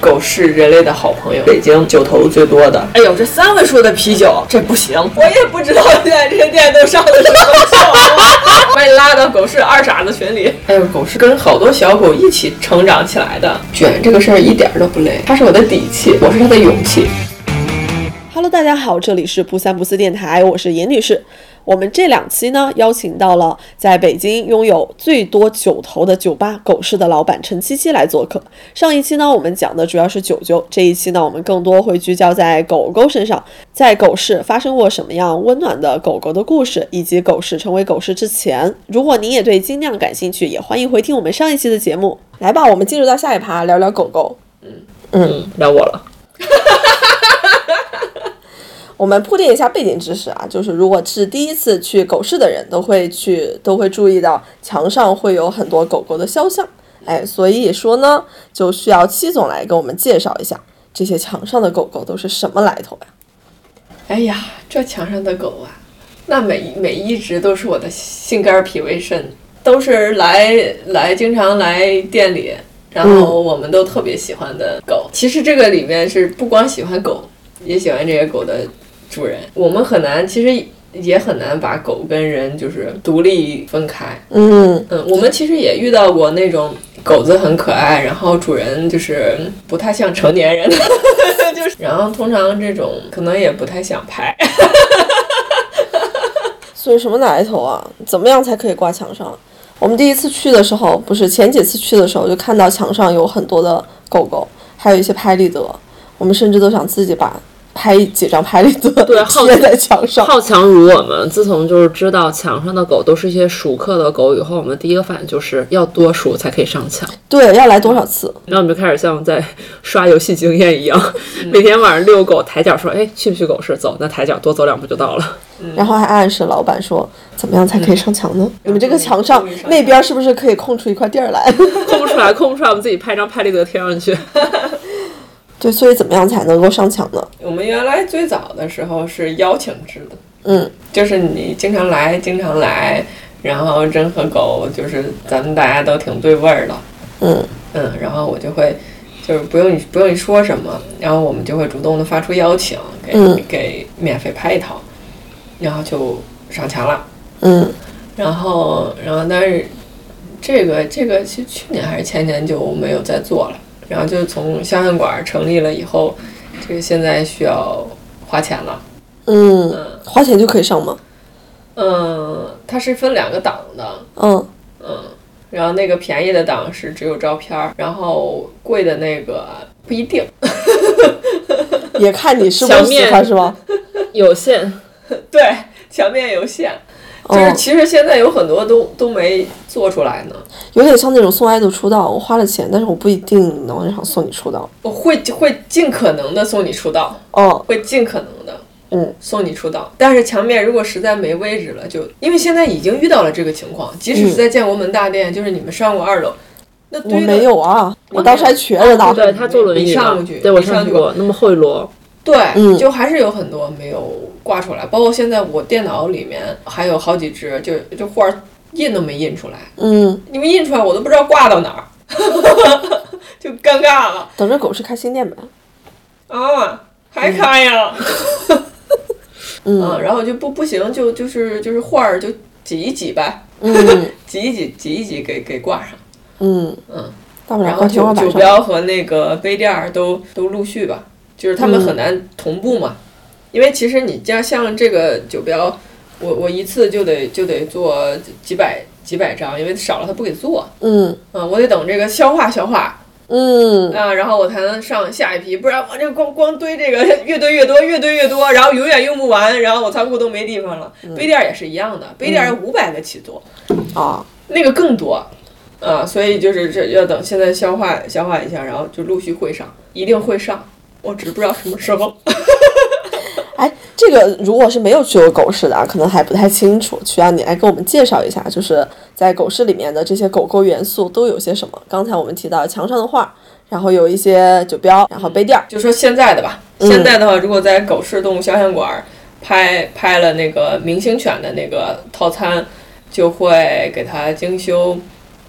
狗是人类的好朋友，北京酒头最多的。哎呦，这三位数的啤酒，这不行。我也不知道现在这些店都上的是什么酒，把你拉到狗市二傻子群里。哎呦，狗是跟好多小狗一起成长起来的，卷这个事儿一点都不累，它是我的底气，我是它的勇气。Hello，大家好，这里是不三不四电台，我是严女士。我们这两期呢，邀请到了在北京拥有最多九头的酒吧狗市的老板陈七七来做客。上一期呢，我们讲的主要是九九，这一期呢，我们更多会聚焦在狗狗身上，在狗市发生过什么样温暖的狗狗的故事，以及狗市成为狗市之前。如果您也对精酿感兴趣，也欢迎回听我们上一期的节目。来吧，我们进入到下一趴，聊聊狗狗。嗯，聊我了。我们铺垫一下背景知识啊，就是如果是第一次去狗市的人，都会去都会注意到墙上会有很多狗狗的肖像，哎，所以说呢，就需要戚总来给我们介绍一下这些墙上的狗狗都是什么来头呀？哎呀，这墙上的狗啊，那每每一只都是我的心肝脾胃肾，都是来来经常来店里，然后我们都特别喜欢的狗。其实这个里面是不光喜欢狗，也喜欢这些狗的主人。我们很难，其实也很难把狗跟人就是独立分开。嗯嗯，我们其实也遇到过那种狗子很可爱，然后主人就是不太像成年人，就是，然后通常这种可能也不太想拍。所以什么来头啊？怎么样才可以挂墙上？我们第一次去的时候，不是前几次去的时候，就看到墙上有很多的狗狗，还有一些拍立得，我们甚至都想自己把拍几张拍立得对 好贴在墙上。好强如我们，自从就是知道墙上的狗都是一些熟客的狗以后，我们第一个反应就是要多熟才可以上墙。对，要来多少次？然后我们就开始像在 刷游戏经验一样，每天晚上遛狗抬脚说：“哎，去不去狗市？走，那抬脚多走两步就到了。然后还暗示老板说，怎么样才可以上墙呢？你们这个墙上那边是不是可以空出一块地儿来？”空不出来，空不出来，我们自己拍张拍立得贴上去。对，所以怎么样才能够上墙呢？我们原来最早的时候是邀请制的，嗯，就是你经常来，经常来，然后人和狗就是咱们大家都挺对味儿的，嗯。嗯，然后我就会就是不用你不用你说什么，然后我们就会主动的发出邀请，给、嗯。给免费拍一套，然后就上墙了，嗯。然后然后但是这个这个其实去年还是前年就没有再做了，然后就从肖像馆成立了以后，这个现在需要花钱了。嗯，花钱就可以上吗？嗯，它是分两个档的，嗯嗯然后那个便宜的档是只有照片儿，然后贵的那个不一定。也看你是不是喜欢是吗？有限，对，墙面有限，就是哦，其实现在有很多都都没做出来呢。有点像那种送爱豆出道，我花了钱，但是我不一定能想送你出道。我会会尽可能的送你出道，哦，会尽可能的。嗯，送你出道，但是墙面如果实在没位置了，就因为现在已经遇到了这个情况，即使是在建国门大殿，就是你们上过二楼，那我没有啊，我当时还瘸着呢。对他坐轮椅你上去对我你上去过那么后一摞，对，嗯。就还是有很多没有挂出来，包括现在我电脑里面还有好几只，就就画儿印都没印出来，嗯，你们印出来我都不知道挂到哪儿，就尴尬了。等着狗是开新店呗。啊，还开呀，嗯。嗯，然后就不不行，就就是就是画儿就挤一挤呗，嗯。挤一挤挤一挤给给挂上，嗯。嗯，然后。酒标和那个杯垫儿都都陆续吧，就是他们很难同步嘛，因为其实你像像这个酒标，我我一次就得就得做几百几百张，因为少了他不给做，嗯啊，我得等这个消化消化嗯，啊，然后我才能上下一批，不然我这光光堆这个越堆越多，越堆越多，然后永远用不完，然后我仓库都没地方了。杯垫儿也是一样的，杯垫儿五百个起做，啊，那个更多。啊，所以就是这要等现在消化消化一下，然后就陆续会上，一定会上，我只不知道什么时候。哎，这个如果是没有去过狗市的啊，可能还不太清楚，需要你来给我们介绍一下，就是在狗市里面的这些狗狗元素都有些什么？刚才我们提到墙上的画，然后有一些酒标，然后杯垫儿，就说现在的吧，现在的话，如果在狗市动物肖像馆拍拍了那个明星犬的那个套餐，就会给它精修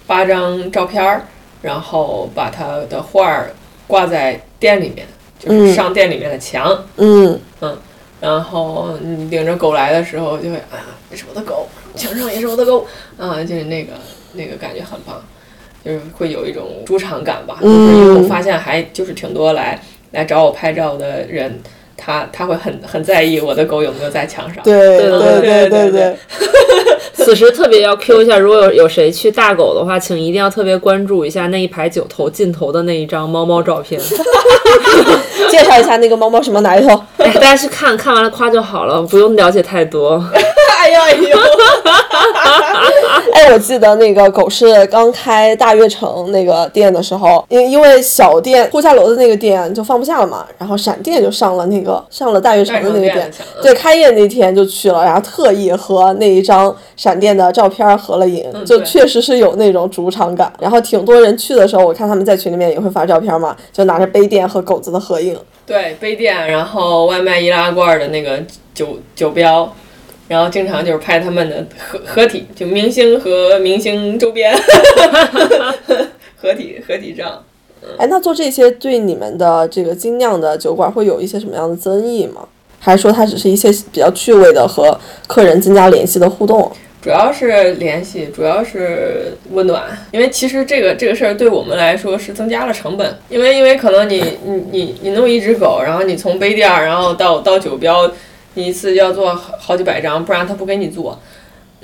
八张照片儿，然后把它的画儿挂在店里面，就是上店里面的墙。嗯。然后你领着狗来的时候，就会啊，这是我的狗，墙上也是我的狗。啊，就是那个那个感觉很棒，就是会有一种主场感吧。就是因为我发现还就是挺多来来找我拍照的人，他他会很很在意我的狗有没有在墙上。对对对对对对对，此时特别要 Q 一下，如果有有谁去大狗的话，请一定要特别关注一下那一排九头尽头的那一张猫猫照片。介绍一下那个猫猫什么来头？哎，大家去看看完了夸就好了，不用了解太多。哎呦哎呦，哎，我记得那个狗是刚开大悦城那个店的时候，因因为小店呼家楼的那个店就放不下了嘛，然后闪电就上了那个上了大悦城的那个店对，开业那天就去了，然后特意和那一张闪电的照片合了影，就确实是有那种主场感。然后挺多人去的时候，我看他们在群里面也会发照片嘛，就拿着杯垫和狗子的合影。对，杯垫，然后外卖易拉罐的那个酒酒标，然后经常就是拍他们的合合体，就明星和明星周边 合体合体照。哎，那做这些对你们的这个精酿的酒馆会有一些什么样的增益吗？还是说它只是一些比较趣味的和客人增加联系的互动？主要是联系，主要是温暖，因为其实这个这个事儿对我们来说是增加了成本，因为因为可能你你你你弄一只狗，然后你从杯垫儿，然后到到酒标，你一次要做好好几百张，不然他不给你做。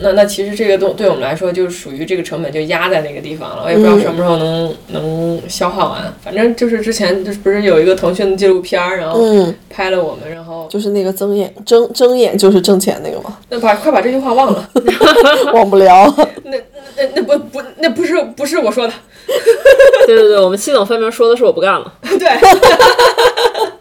那那其实这个东对我们来说就属于这个成本就压在那个地方了，我也不知道什么时候能、能消化完。反正就是之前就是不是有一个腾讯的纪录片儿，然后嗯，拍了我们，然后就是那个睁眼睁睁眼就是挣钱那个嘛，那把快把这句话忘了。忘不了。那那那不不那不是不是我说的。对对对，我们系统分明说的是我不干了。对，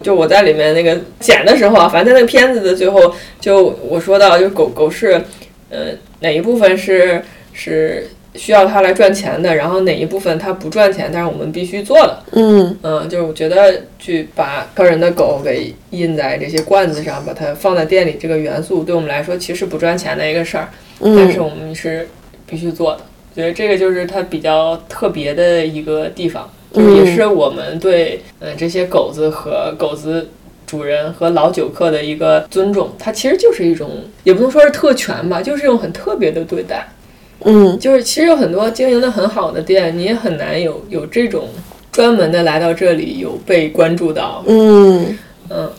就我在里面那个剪的时候啊，反正在那个片子的最后，就我说到，就狗狗是，呃，哪一部分是是需要它来赚钱的，然后哪一部分它不赚钱，但是我们必须做的。嗯嗯，就是我觉得去把客人的狗给印在这些罐子上，把它放在店里，这个元素对我们来说其实不赚钱的一个事儿，但是嗯我们是必须做的。觉得这个就是它比较特别的一个地方，就是也是我们对嗯、呃这些狗子和狗子主人和老酒客的一个尊重。它其实就是一种，也不能说是特权吧，就是一种很特别的对待。嗯就是其实有很多经营的很好的店，你也很难有有这种专门的来到这里有被关注到。嗯。嗯，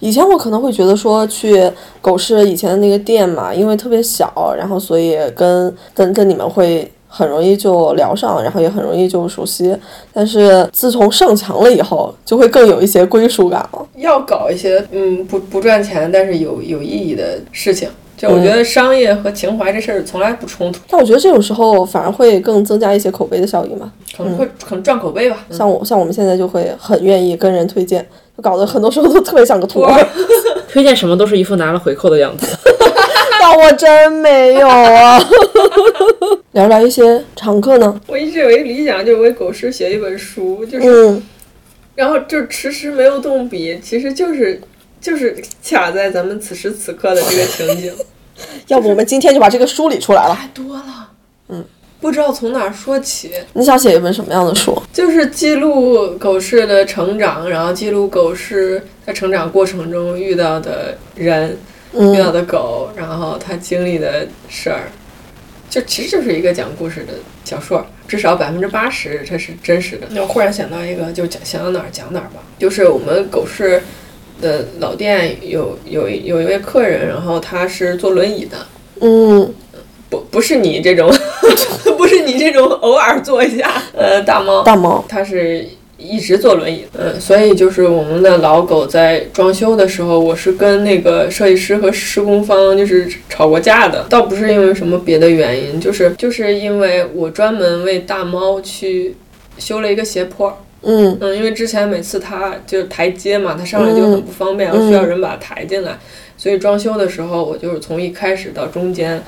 以前我可能会觉得说去狗市以前的那个店嘛，因为特别小，然后所以跟跟跟你们会很容易就聊上，然后也很容易就熟悉。但是自从上墙了以后，就会更有一些归属感了。要搞一些嗯不不赚钱但是有有意义的事情。就我觉得商业和情怀这事儿从来不冲突，但我觉得这种时候反而会更增加一些口碑的效应嘛。可能会可能赚口碑吧。像我像我们现在就会很愿意跟人推荐，就搞得很多时候都特别像个托儿。推荐什么都是一副拿了回扣的样子。但我真没有啊。聊聊一些常客呢？我一直有一个理想，就是为狗师写一本书，就是、嗯然后就迟迟没有动笔，其实就是就是卡在咱们此时此刻的这个情景。要不我们今天就把这个梳理出来了。太多了，嗯，不知道从哪儿说起，你想写一本什么样的书？就是记录狗市的成长，然后记录狗市在成长过程中遇到的人、遇到嗯的狗，然后他经历的事儿，就其实就是一个讲故事的小说，至少百分之八十它是真实的。那我忽然想到一个，就讲想到哪儿讲哪儿吧，就是我们狗市的老店有有一有一位客人，然后他是坐轮椅的，嗯不不是你这种，不是你这种偶尔坐一下，呃，大猫，大猫。它是一直坐轮椅，嗯，所以就是我们的老狗在装修的时候，我是跟那个设计师和施工方就是吵过架的，倒不是因为什么别的原因，就是就是因为我专门为大猫去修了一个斜坡，嗯。嗯，因为之前每次它就是台阶嘛，它上来就很不方便，我需要人把它抬进来，所以装修的时候，我就是从一开始到中间，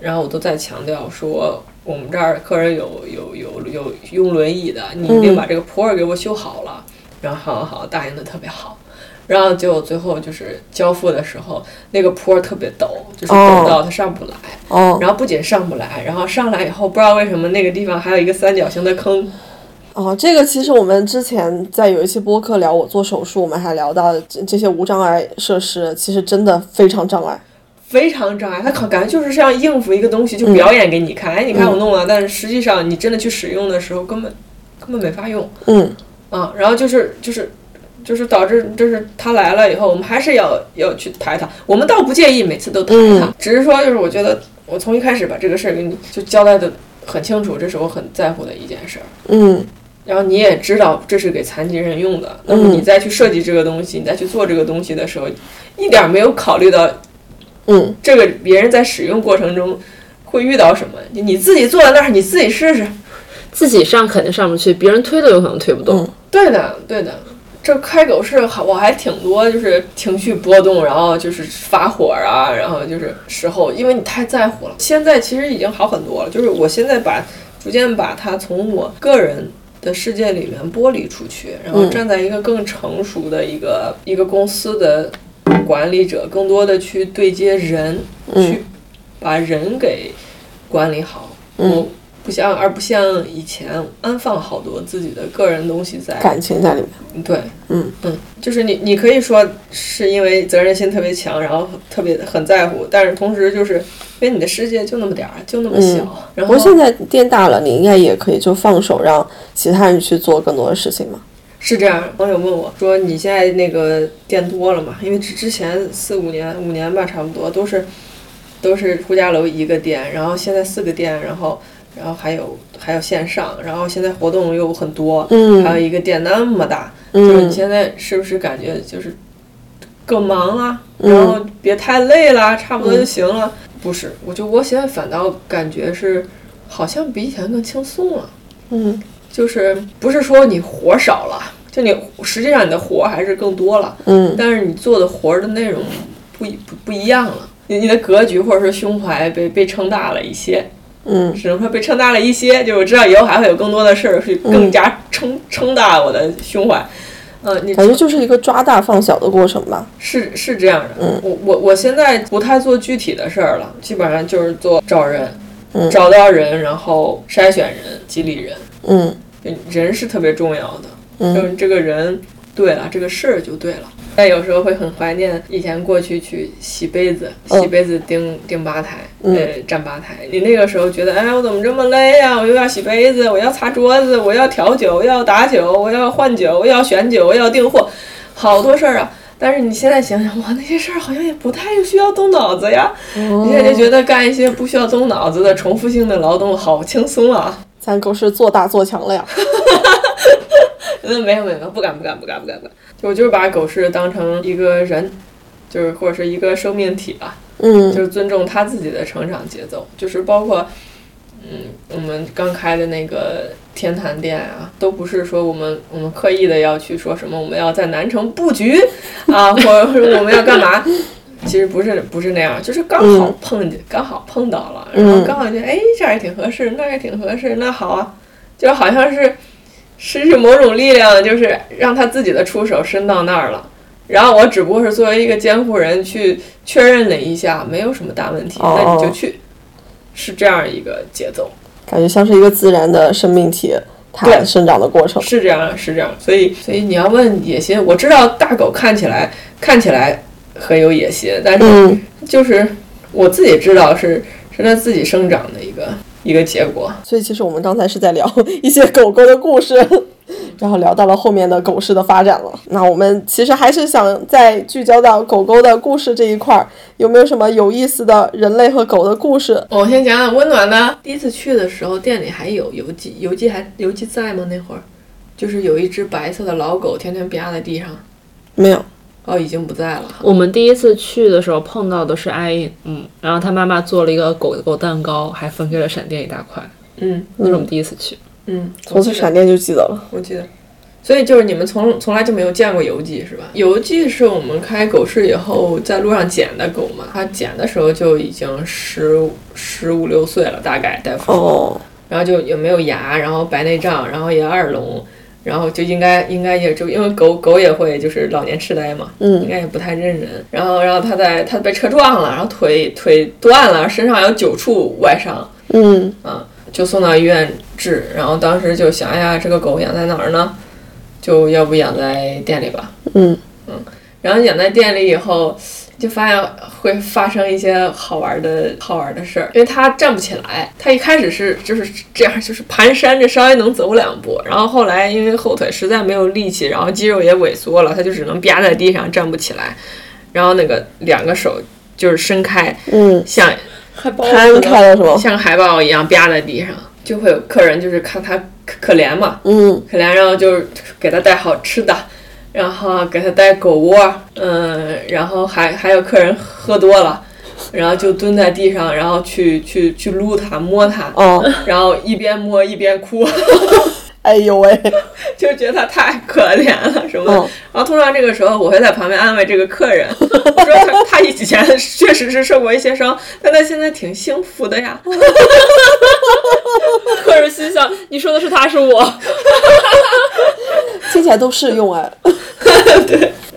然后我都在强调说，我们这儿客人有有有有用轮椅的，你一定把这个坡儿给我修好了。然后好好好，答应的特别好。然后结果最后就是交付的时候，那个坡儿特别陡，就是陡到它上不来。哦然后不仅上不来，然后上来以后不知道为什么那个地方还有一个三角形的坑，哦，这个其实我们之前在有一期播客聊我做手术，我们还聊到这这些无障碍设施，其实真的非常障碍。非常障碍，他可感觉就是像应付一个东西，就表演给你看。哎，你看我弄了，但是实际上你真的去使用的时候，根本根本没法用。嗯啊，然后就是就是就是导致就是他来了以后，我们还是要要去抬他。我们倒不介意每次都抬他，只是说就是我觉得我从一开始把这个事儿给你就交代的很清楚，这是我很在乎的一件事儿。嗯然后你也知道这是给残疾人用的，那么你再去设计这个东西，你再去做这个东西的时候，一点儿没有考虑到嗯这个别人在使用过程中会遇到什么。你你自己坐在那儿，你自己试试。自己上肯定上不去，别人推都有可能推不动。嗯对的，对的。这开狗是好，我还挺多，就是情绪波动，然后就是发火啊，然后就是时候，因为你太在乎了。现在其实已经好很多了，就是我现在把逐渐把它从我个人的世界里面剥离出去，然后站在一个更成熟的一个、一个公司的管理者，更多的去对接人，去把人给管理好。嗯不像，而不像以前安放好多自己的个人东西在感情在里面。对，嗯嗯，就是你，你可以说是因为责任心特别强，然后特别很在乎，但是同时就是因为你的世界就那么点儿，就那么小，然后现在店大了，你应该也可以就放手让其他人去做更多的事情嘛。是这样。网友问我说：“你现在那个店多了嘛？因为之之前四五年、五年吧，差不多都是都是呼家楼一个店，然后现在四个店，然后然后还有还有线上，然后现在活动又很多，嗯还有一个店那么大，就是你嗯现在是不是感觉就是更忙了，嗯然后别太累了，差不多就行了？不是，我就我现在反倒感觉是好像比以前更轻松了。嗯就是不是说你活儿少了，就你实际上你的活儿还是更多了，嗯但是你做的活儿的内容不一不不一样了，你你的格局或者是胸怀被被撑大了一些，嗯只能说被撑大了一些。就我知道以后还会有更多的事儿去更加撑撑大我的胸怀。嗯，你感觉就是一个抓大放小的过程吧。是是这样的，嗯我我我现在不太做具体的事儿了，基本上就是做找人，嗯找到人，然后筛选人，激励人。嗯人是特别重要的，嗯就是这个人对了，这个事儿就对了。但有时候会很怀念以前过去去洗杯子，嗯洗杯子盯盯吧台，嗯呃，站吧台。你那个时候觉得，哎，我怎么这么累呀、我又要洗杯子，我要擦桌子，我要调酒，我要打酒，我要换酒，我要选酒，我要订货，好多事儿啊。但是你现在想想，哇，那些事儿好像也不太需要动脑子呀。你现在就觉得干一些不需要动脑子的重复性的劳动好轻松啊。咱狗是做大做强了呀。嗯，没有没有，没有不敢不敢不敢不敢不敢，就我就是把狗是当成一个人，就是或者是一个生命体吧，就嗯是尊重它自己的成长节奏，就是包括，嗯，我们刚开的那个天坛店啊，都不是说我们我们刻意的要去说什么我们要在南城布局 啊，或者是我们要干嘛。其实不是不是那样，就是刚好碰见，刚好碰到了，然后刚好就哎这儿也挺合适，那儿也挺合适，那好啊，就好像是是是某种力量，就是让他自己的触手伸到那儿了。然后我只不过是作为一个监护人去确认了一下，没有什么大问题，哦那你就去，是这样一个节奏，感觉像是一个自然的生命体，它对生长的过程。是这样，是这样。所以，所以你要问野心，我知道大狗看起来看起来很有野心，但是嗯就是我自己知道是是它自己生长的一个一个结果。所以其实我们刚才是在聊 一些狗狗的故事，然后聊到了后面的狗市的发展了。那我们其实还是想再聚焦到狗狗的故事这一块儿，有没有什么有意思的人类和狗的故事？我先讲讲温暖的。第一次去的时候，店里还有邮寄，邮寄还邮寄在吗？那会儿就是有一只白色的老狗，天天趴在地上。没有，哦，已经不在了。我们第一次去的时候碰到的是艾印，嗯，然后他妈妈做了一个狗狗蛋糕，还分给了闪电一大块，嗯那是我们第一次去。嗯，从此闪电就记得了。我记得。所以就是你们从从来就没有见过游记是吧？游记是我们开狗市以后在路上捡的狗嘛，它捡的时候就已经十十五六岁了，大概大夫。哦，然后就也没有牙，然后白内障，然后也耳聋，然后就应该应该也就因为狗狗也会就是老年痴呆嘛，应嗯该也不太认人。然后然后它在它被车撞了，然后腿腿断了，身上有九处外伤，嗯啊，就送到医院治。然后当时就想，哎呀，这个狗养在哪儿呢？就要不养在店里吧。嗯嗯然后养在店里以后，就发现会发生一些好玩的好玩的事儿，因为他站不起来。他一开始是就是这样，就是蹒跚着稍微能走两步，然后后来因为后腿实在没有力气，然后肌肉也萎缩了，他就只能趴在地上站不起来。然后那个两个手就是伸开，嗯，像摊开了是吗？像海豹一样趴在地上，就会有客人就是看他可可怜嘛，嗯可怜，然后就是给他带好吃的，然后给它带狗窝，嗯，然后还还有客人喝多了，然后就蹲在地上，然后去去去撸它摸它，哦，然后一边摸一边哭，哎呦喂，就觉得他太可怜了什么的。嗯然后通常这个时候我会在旁边安慰这个客人，我说他他以前确实是受过一些伤，但他现在挺幸福的呀。客人心想，你说的是他是我，听起来都适用哎。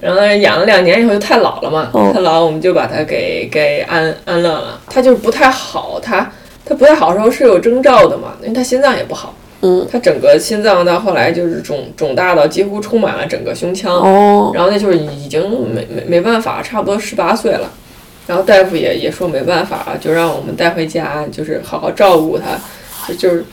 然后养了两年以后就太老了嘛，嗯太老我们就把它给给安安乐了。它就是不太好，它它不太好的时候是有征兆的嘛，因为它心脏也不好，嗯，它整个心脏到后来就是肿肿大到几乎充满了整个胸腔，哦，然后那就是已经没没没办法，差不多十八岁了。然后大夫也也说没办法，就让我们带回家，就是好好照顾它，就就是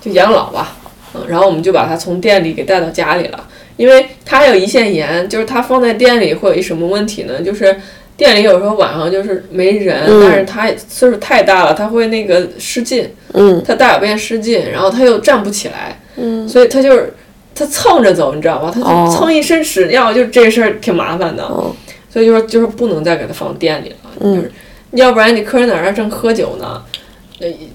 就养老吧。嗯，然后我们就把它从店里给带到家里了，因为它还有胰腺炎，就是它放在店里会有一什么问题呢？就是店里有时候晚上就是没人，嗯。但是他岁数太大了，他会那个失禁，嗯。它大小便失禁，然后他又站不起来，嗯，所以他就是他蹭着走，你知道吧？他就哦。蹭一身屎尿，就这事儿挺麻烦的。哦。所以就是就是不能再给他放店里了，嗯。就是要不然你客人在那儿正喝酒呢，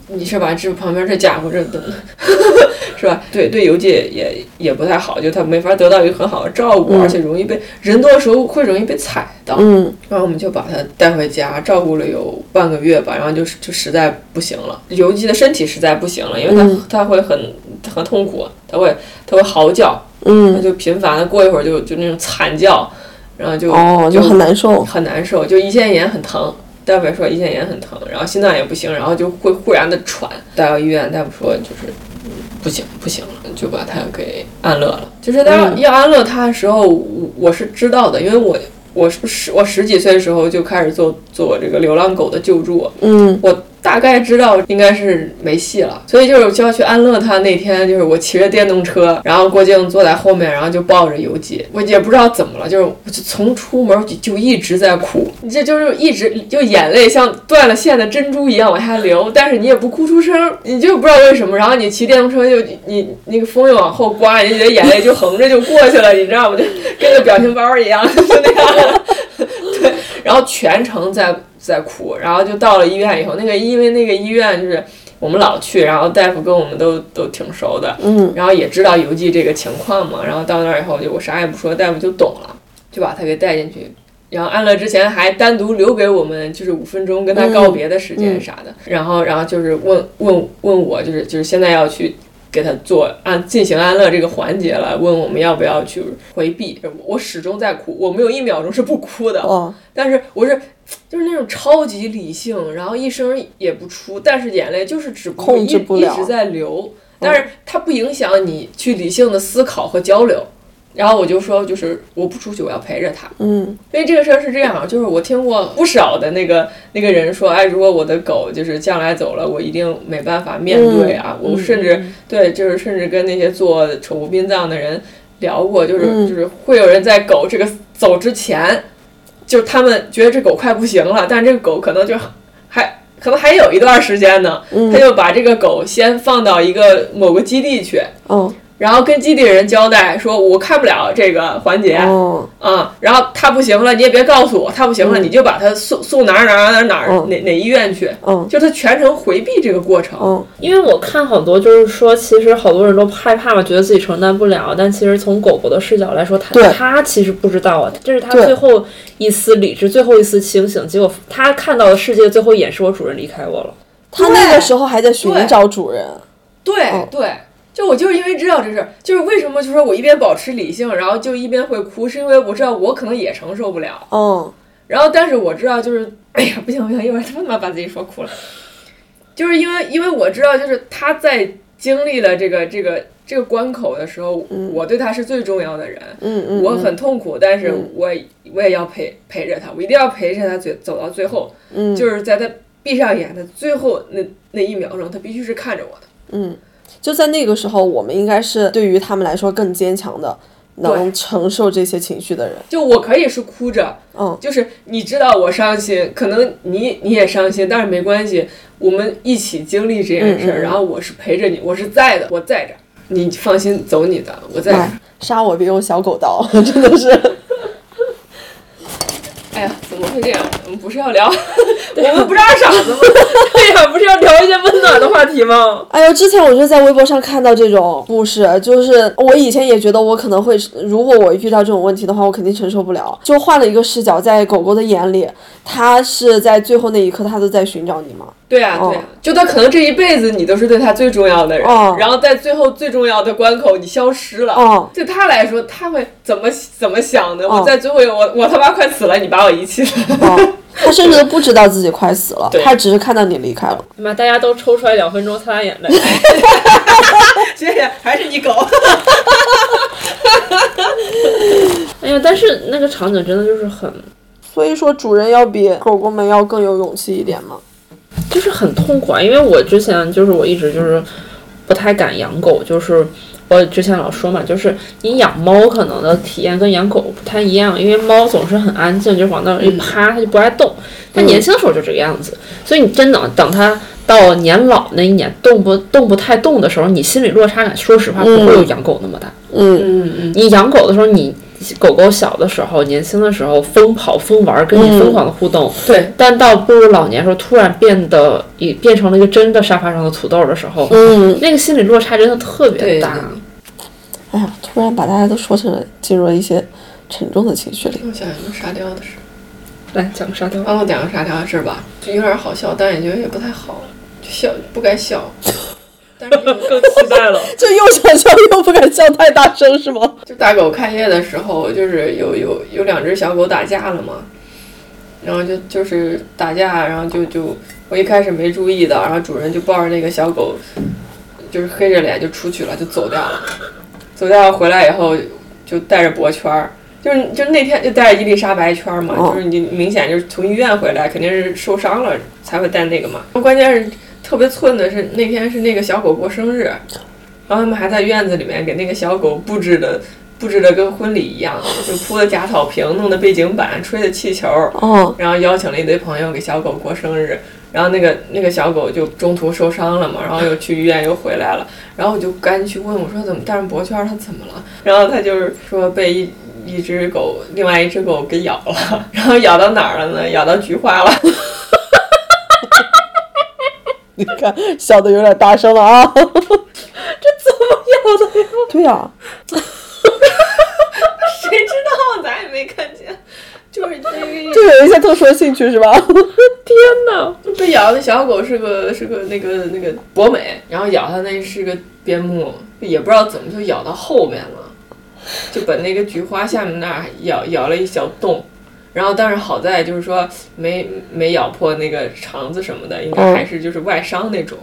那你是吧？这旁边这家伙这都 是吧？对对，邮寄也也不太好，就他没法得到一个很好的照顾，嗯而且容易被人多的时候会容易被踩到。嗯然后我们就把他带回家，照顾了有半个月吧，然后就就实在不行了，邮寄的身体实在不行了，因为他、嗯它会很很痛苦，他会他会嚎叫，它嗯，就频繁的过一会儿就就那种惨叫，然后就哦，就很难受。很难受，就胰腺炎很疼。大夫也说胰腺炎很疼，然后心脏也不行，然后就会忽然的喘。带到医院，大夫说就是嗯不行不行了，就把他给安乐了。就是他要要安乐他的时候，我我是知道的，因为我我是十我十几岁的时候就开始做做这个流浪狗的救助，嗯我大概知道应该是没戏了，所以就是就要去安乐他那天，就是我骑着电动车，然后郭靖坐在后面，然后就抱着游记，我也不知道怎么了，就是我就从出门就就一直在哭，你这就是一直就眼泪像断了线的珍珠一样往下流，但是你也不哭出声，你就不知道为什么，然后你骑电动车就你那个风又往后刮，你的眼泪就横着就过去了，你知道吗？就跟个表情包一样，就那样。对，然后全程在在哭，然后就到了医院以后，那个因为那个医院就是我们老去，然后大夫跟我们都都挺熟的，嗯然后也知道邮寄这个情况嘛，然后到那儿以后就我啥也不说，大夫就懂了，就把他给带进去。然后安乐之前还单独留给我们就是五分钟跟他告别的时间啥的，然后然后就是问问问我就是就是现在要去给他做安进行安乐这个环节了，问我们要不要去回避。我始终在哭，我没有一秒钟是不哭的。哦，但是我是就是那种超级理性，然后一声也不出，但是眼泪就是止不住控制不了一一直在流，但是它不影响你去理性的思考和交流。然后我就说，就是我不出去，我要陪着他。嗯因为这个事儿是这样，就是我听过不少的那个那个人说，哎，如果我的狗就是将来走了，我一定没办法面对啊。我甚至、对，就是甚至跟那些做宠物殡葬的人聊过，就是、嗯就是会有人在狗这个走之前，就是他们觉得这狗快不行了，但这个狗可能就还可能还有一段时间呢，嗯他就把这个狗先放到一个某个基地去。哦然后跟基地的人交代说，我看不了这个环节，哦啊、然后他不行了，你也别告诉我他不行了，嗯你就把他送送哪儿哪儿哪儿哪儿嗯哪哪医院去，嗯就他全程回避这个过程。哦因为我看好多就是说，其实好多人都害怕嘛，觉得自己承担不了。但其实从狗狗的视角来说，它对它其实不知道啊，这是它最后一丝理智，最后一丝清醒。结果它看到的世界最后一眼是我主人离开我了。他那个时候还在寻找主人。对、哦对，就我就是因为知道这事儿，就是为什么就说我一边保持理性，然后就一边会哭，是因为我知道我可能也承受不了。嗯然后但是我知道就是，哎呀不行不行，一会儿他妈把自己说哭了。就是因为因为我知道，就是他在经历了这个这个这个关口的时候，我对他是最重要的人。嗯嗯，我很痛苦，但是我我也要陪陪着他，我一定要陪着他最走到最后。嗯，就是在他闭上眼的最后那那一秒钟，他必须是看着我的。嗯，就在那个时候，我们应该是对于他们来说更坚强的，能承受这些情绪的人。就我可以是哭着，嗯，就是你知道我伤心，可能你你也伤心，但是没关系，我们一起经历这件事儿，然后我是陪着你，我是在的，我在这儿，你放心走你的，我在。杀我别用小狗刀，真的是。哎呀，怎么会这样？我们不是要聊，我们不是二傻子吗？对呀，不是要聊一些温暖的话题吗？哎呦，之前我就在微博上看到这种故事，就是我以前也觉得我可能会，如果我遇到这种问题的话，我肯定承受不了。就换了一个视角，在狗狗的眼里，它是在最后那一刻，它都在寻找你吗？对啊，对啊，就他可能这一辈子你都是对他最重要的人，然后在最后最重要的关口你消失了，对他来说他会怎么怎么想的？我在最后我我他妈快死了，你把我遗弃了。他甚至都不知道自己快死了，他只是看到你离开了。妈，大家都抽出来两分钟擦擦眼泪。谢谢，还是你狗。哎呀，但是那个场景真的就是很，所以说主人要比狗狗们要更有勇气一点嘛。就是很痛苦啊，因为我之前就是我一直就是不太敢养狗，就是我之前老说嘛，就是你养猫可能的体验跟养狗不太一样，因为猫总是很安静，就往那一趴，它就不爱动。它年轻的时候就这个样子，所以你真的等它到年老那一年动不动不太动的时候，你心理落差感，说实话不会有养狗那么大。嗯嗯嗯，你养狗的时候你。狗狗小的时候，年轻的时候疯跑疯玩，跟你疯狂的互动。对。但到步入老年时候，突然变得也变成了一个真的沙发上的土豆的时候，嗯，那个心理落差真的特别大。哎呀，突然把大家都说成了进入了一些沉重的情绪里。我想一个沙雕的事，来讲个沙雕。帮我讲个沙雕的事吧，就有点好笑，但也觉得也不太好，就笑不该笑。但是更期待了，就又想笑又不敢笑太大声是吗？就大狗开业的时候，就是有有有两只小狗打架了嘛，然后就就是打架，然后就就我一开始没注意的，然后主人就抱着那个小狗，就是黑着脸就出去了，就走掉了。走掉回来以后就带着脖圈儿，就是就那天就带着伊丽莎白圈嘛，就是你明显就是从医院回来肯定是受伤了才会带那个嘛，关键是。特别寸的是那天是那个小狗过生日，然后他们还在院子里面给那个小狗布置的布置的跟婚礼一样，就铺的假草坪，弄的背景板，吹的气球，然后邀请了一堆朋友给小狗过生日，然后那个那个小狗就中途受伤了嘛，然后又去医院又回来了，然后我就赶紧去问我说怎么戴上脖圈它怎么了？然后它就是说被一一只狗另外一只狗给咬了，然后咬到哪儿了呢？咬到菊花了。你看，笑的有点大声了啊！这怎么咬的呀？对呀，谁知道？咱也没看见，就是这个，就有一些特殊的兴趣是吧？天哪！被咬的小狗是个是个那个那个博美，然后咬它那是个边牧，也不知道怎么就咬到后面了，就把那个菊花下面那儿咬咬了一小洞。然后，但是好在就是说没没咬破那个肠子什么的，应该还是就是外伤那种。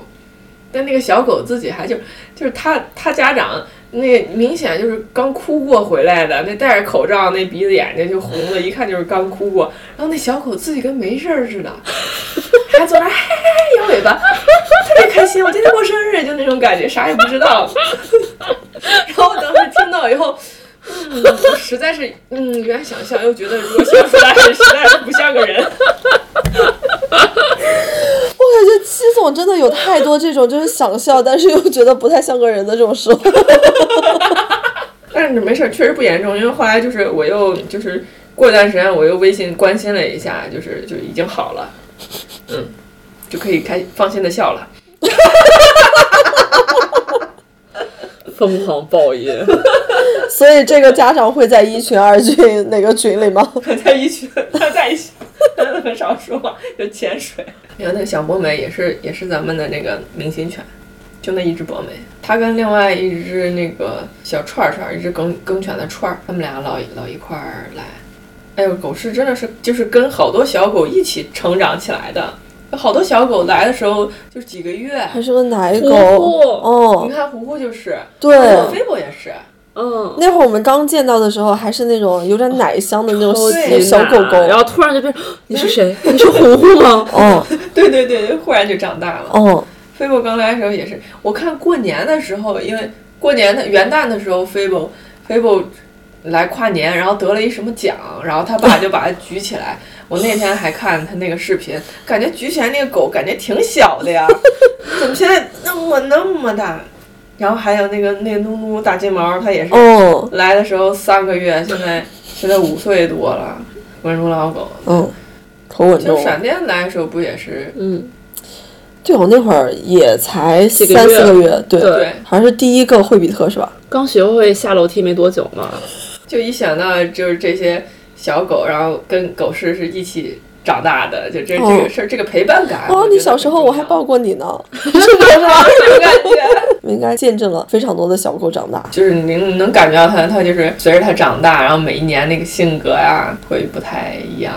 但那个小狗自己还就就是他他家长那明显就是刚哭过回来的，那戴着口罩，那鼻子眼睛就红了，一看就是刚哭过。然后那小狗自己跟没事儿似的，还坐那嘿嘿嘿摇尾巴，特别开心。我今天过生日，就那种感觉，啥也不知道。然后我当时听到以后。嗯，实在是，嗯，原想笑又觉得如果笑出来，实在是不像个人。我感觉七总真的有太多这种，就是想笑，但是又觉得不太像个人的这种时候。但是没事，确实不严重，因为后来就是我又就是过一段时间我又微信关心了一下，就是就已经好了，嗯，就可以开放心的笑了。疯狂暴音，所以这个家长会在一群、二群哪个群里吗？在一群，他在一群，很少说话，就潜水。你看 那个小博美也是，也是咱们的那个明星犬，就那一只博美，它跟另外一只那个小串串，一只梗梗犬的串儿，他们俩老老一块儿来。哎呦，狗是真的是就是跟好多小狗一起成长起来的。好多小狗来的时候就几个月。还是个奶狗。哦你，看糊糊就是，对菲博也是。嗯，那会儿我们刚见到的时候，还是那种有点奶香的那种小狗狗。然后突然就变成你是谁？你是红红吗？哦对对对，忽然就长大了。哦，菲博刚来的时候也是，我看过年的时候，因为过年的元旦的时候，菲博菲博来跨年，然后得了一什么奖，然后他爸就把他举起来。我那天还看他那个视频，感觉举起来那个狗感觉挺小的呀，怎么现在那么那么大？然后还有那个那个努努大金毛，它也是哦，来的时候三个月，现在现在五岁多了，稳如老狗。嗯，可稳重。就闪电来的时候不也是？嗯，对我那会儿也才几个月三四个月，对，对好像是第一个惠比特是吧？刚学会下楼梯没多久嘛。就一想到就是这些小狗，然后跟狗是是一起长大的，就这、这个事儿，这个陪伴感。哦，你小时候我还抱过你呢，是吧？这种感觉。我应该见证了非常多的小狗长大。就是您能能感觉到它，它就是随着它长大，然后每一年那个性格呀会不太一样。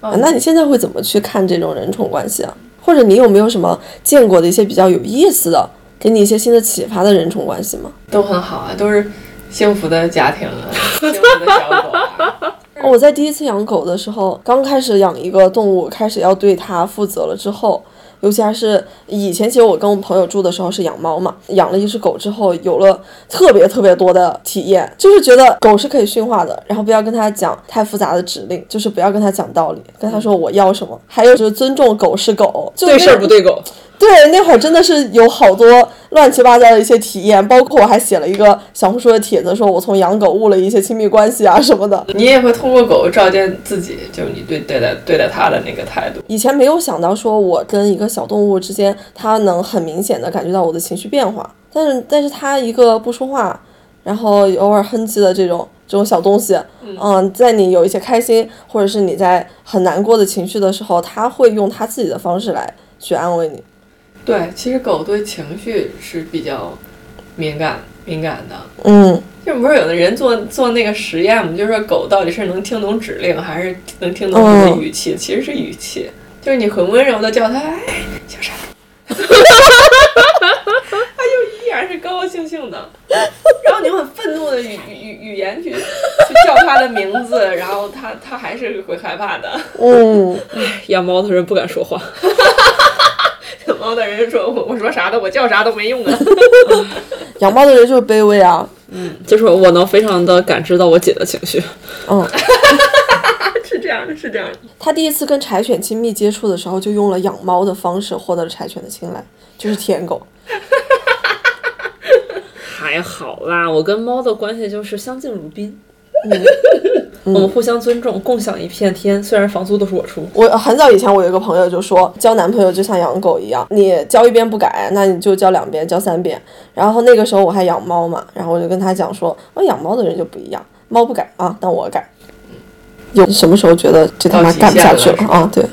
啊那你现在会怎么去看这种人宠关系啊？或者你有没有什么见过的一些比较有意思的，给你一些新的启发的人宠关系吗？都很好啊，都是幸福的家庭啊，幸福的小狗 我在第一次养狗的时候，刚开始养一个动物，开始要对它负责了之后，尤其还是以前，其实我跟我朋友住的时候是养猫嘛，养了一只狗之后，有了特别特别多的体验，就是觉得狗是可以驯化的，然后不要跟它讲太复杂的指令，就是不要跟它讲道理，跟它说我要什么，还有就是尊重狗是狗，就对事儿不对狗。对，那会儿真的是有好多乱七八糟的一些体验，包括我还写了一个小红书的帖子，说我从养狗悟了一些亲密关系啊什么的。你也会通过狗照见自己，就是你对对待对待它的那个态度。以前没有想到说我跟一个小动物之间，它能很明显的感觉到我的情绪变化，但是但是它一个不说话，然后偶尔哼唧的这种这种小东西，嗯，在你有一些开心或者是你在很难过的情绪的时候，它会用它自己的方式来去安慰你。对，其实狗对情绪是比较敏感敏感的。嗯，就不是有的人做做那个实验嘛，就是说狗到底是能听懂指令，还是能听懂你的语气？其实是语气，就是你很温柔的叫它，哎，小傻兔，它就依然是高高兴兴的。然后你用很愤怒的语语语语言去去叫它的名字，然后它它还是会害怕的。嗯，养猫的人不敢说话。猫的人说我我说啥的，我叫啥都没用啊。养猫的人就是卑微啊。嗯就是我能非常的感知到我姐的情绪。嗯，是这样的，是这样的。他第一次跟柴犬亲密接触的时候，就用了养猫的方式获得了柴犬的青睐，就是舔狗。还好啦，我跟猫的关系就是相敬如宾。嗯 我们互相尊重，共享一片天。虽然房租都是我出。我很早以前，我有一个朋友就说，交男朋友就像养狗一样，你交一遍不改，那你就交两遍，交三遍。然后那个时候我还养猫嘛，然后我就跟他讲说，我养猫的人就不一样，猫不改啊，但我改。有什么时候觉得这他妈干不下去了啊？对，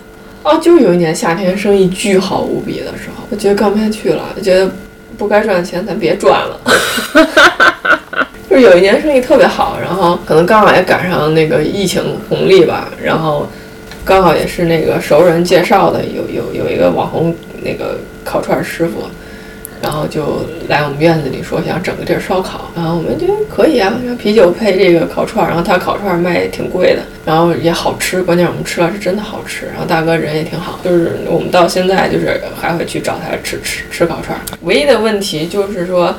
哦，就是有一年夏天生意巨好无比的时候，我觉得干不下去了，觉得不该赚的钱咱别赚了。就是有一年生意特别好，然后可能刚好也赶上那个疫情红利吧，然后刚好也是那个熟人介绍的，有有有一个网红那个烤串师傅，然后就来我们院子里说想整个地儿烧烤，然后我们觉得可以啊，啤酒配这个烤串，然后他烤串卖挺贵的，然后也好吃，关键我们吃了是真的好吃，然后大哥人也挺好，就是我们到现在就是还会去找他吃吃吃烤串，唯一的问题就是说。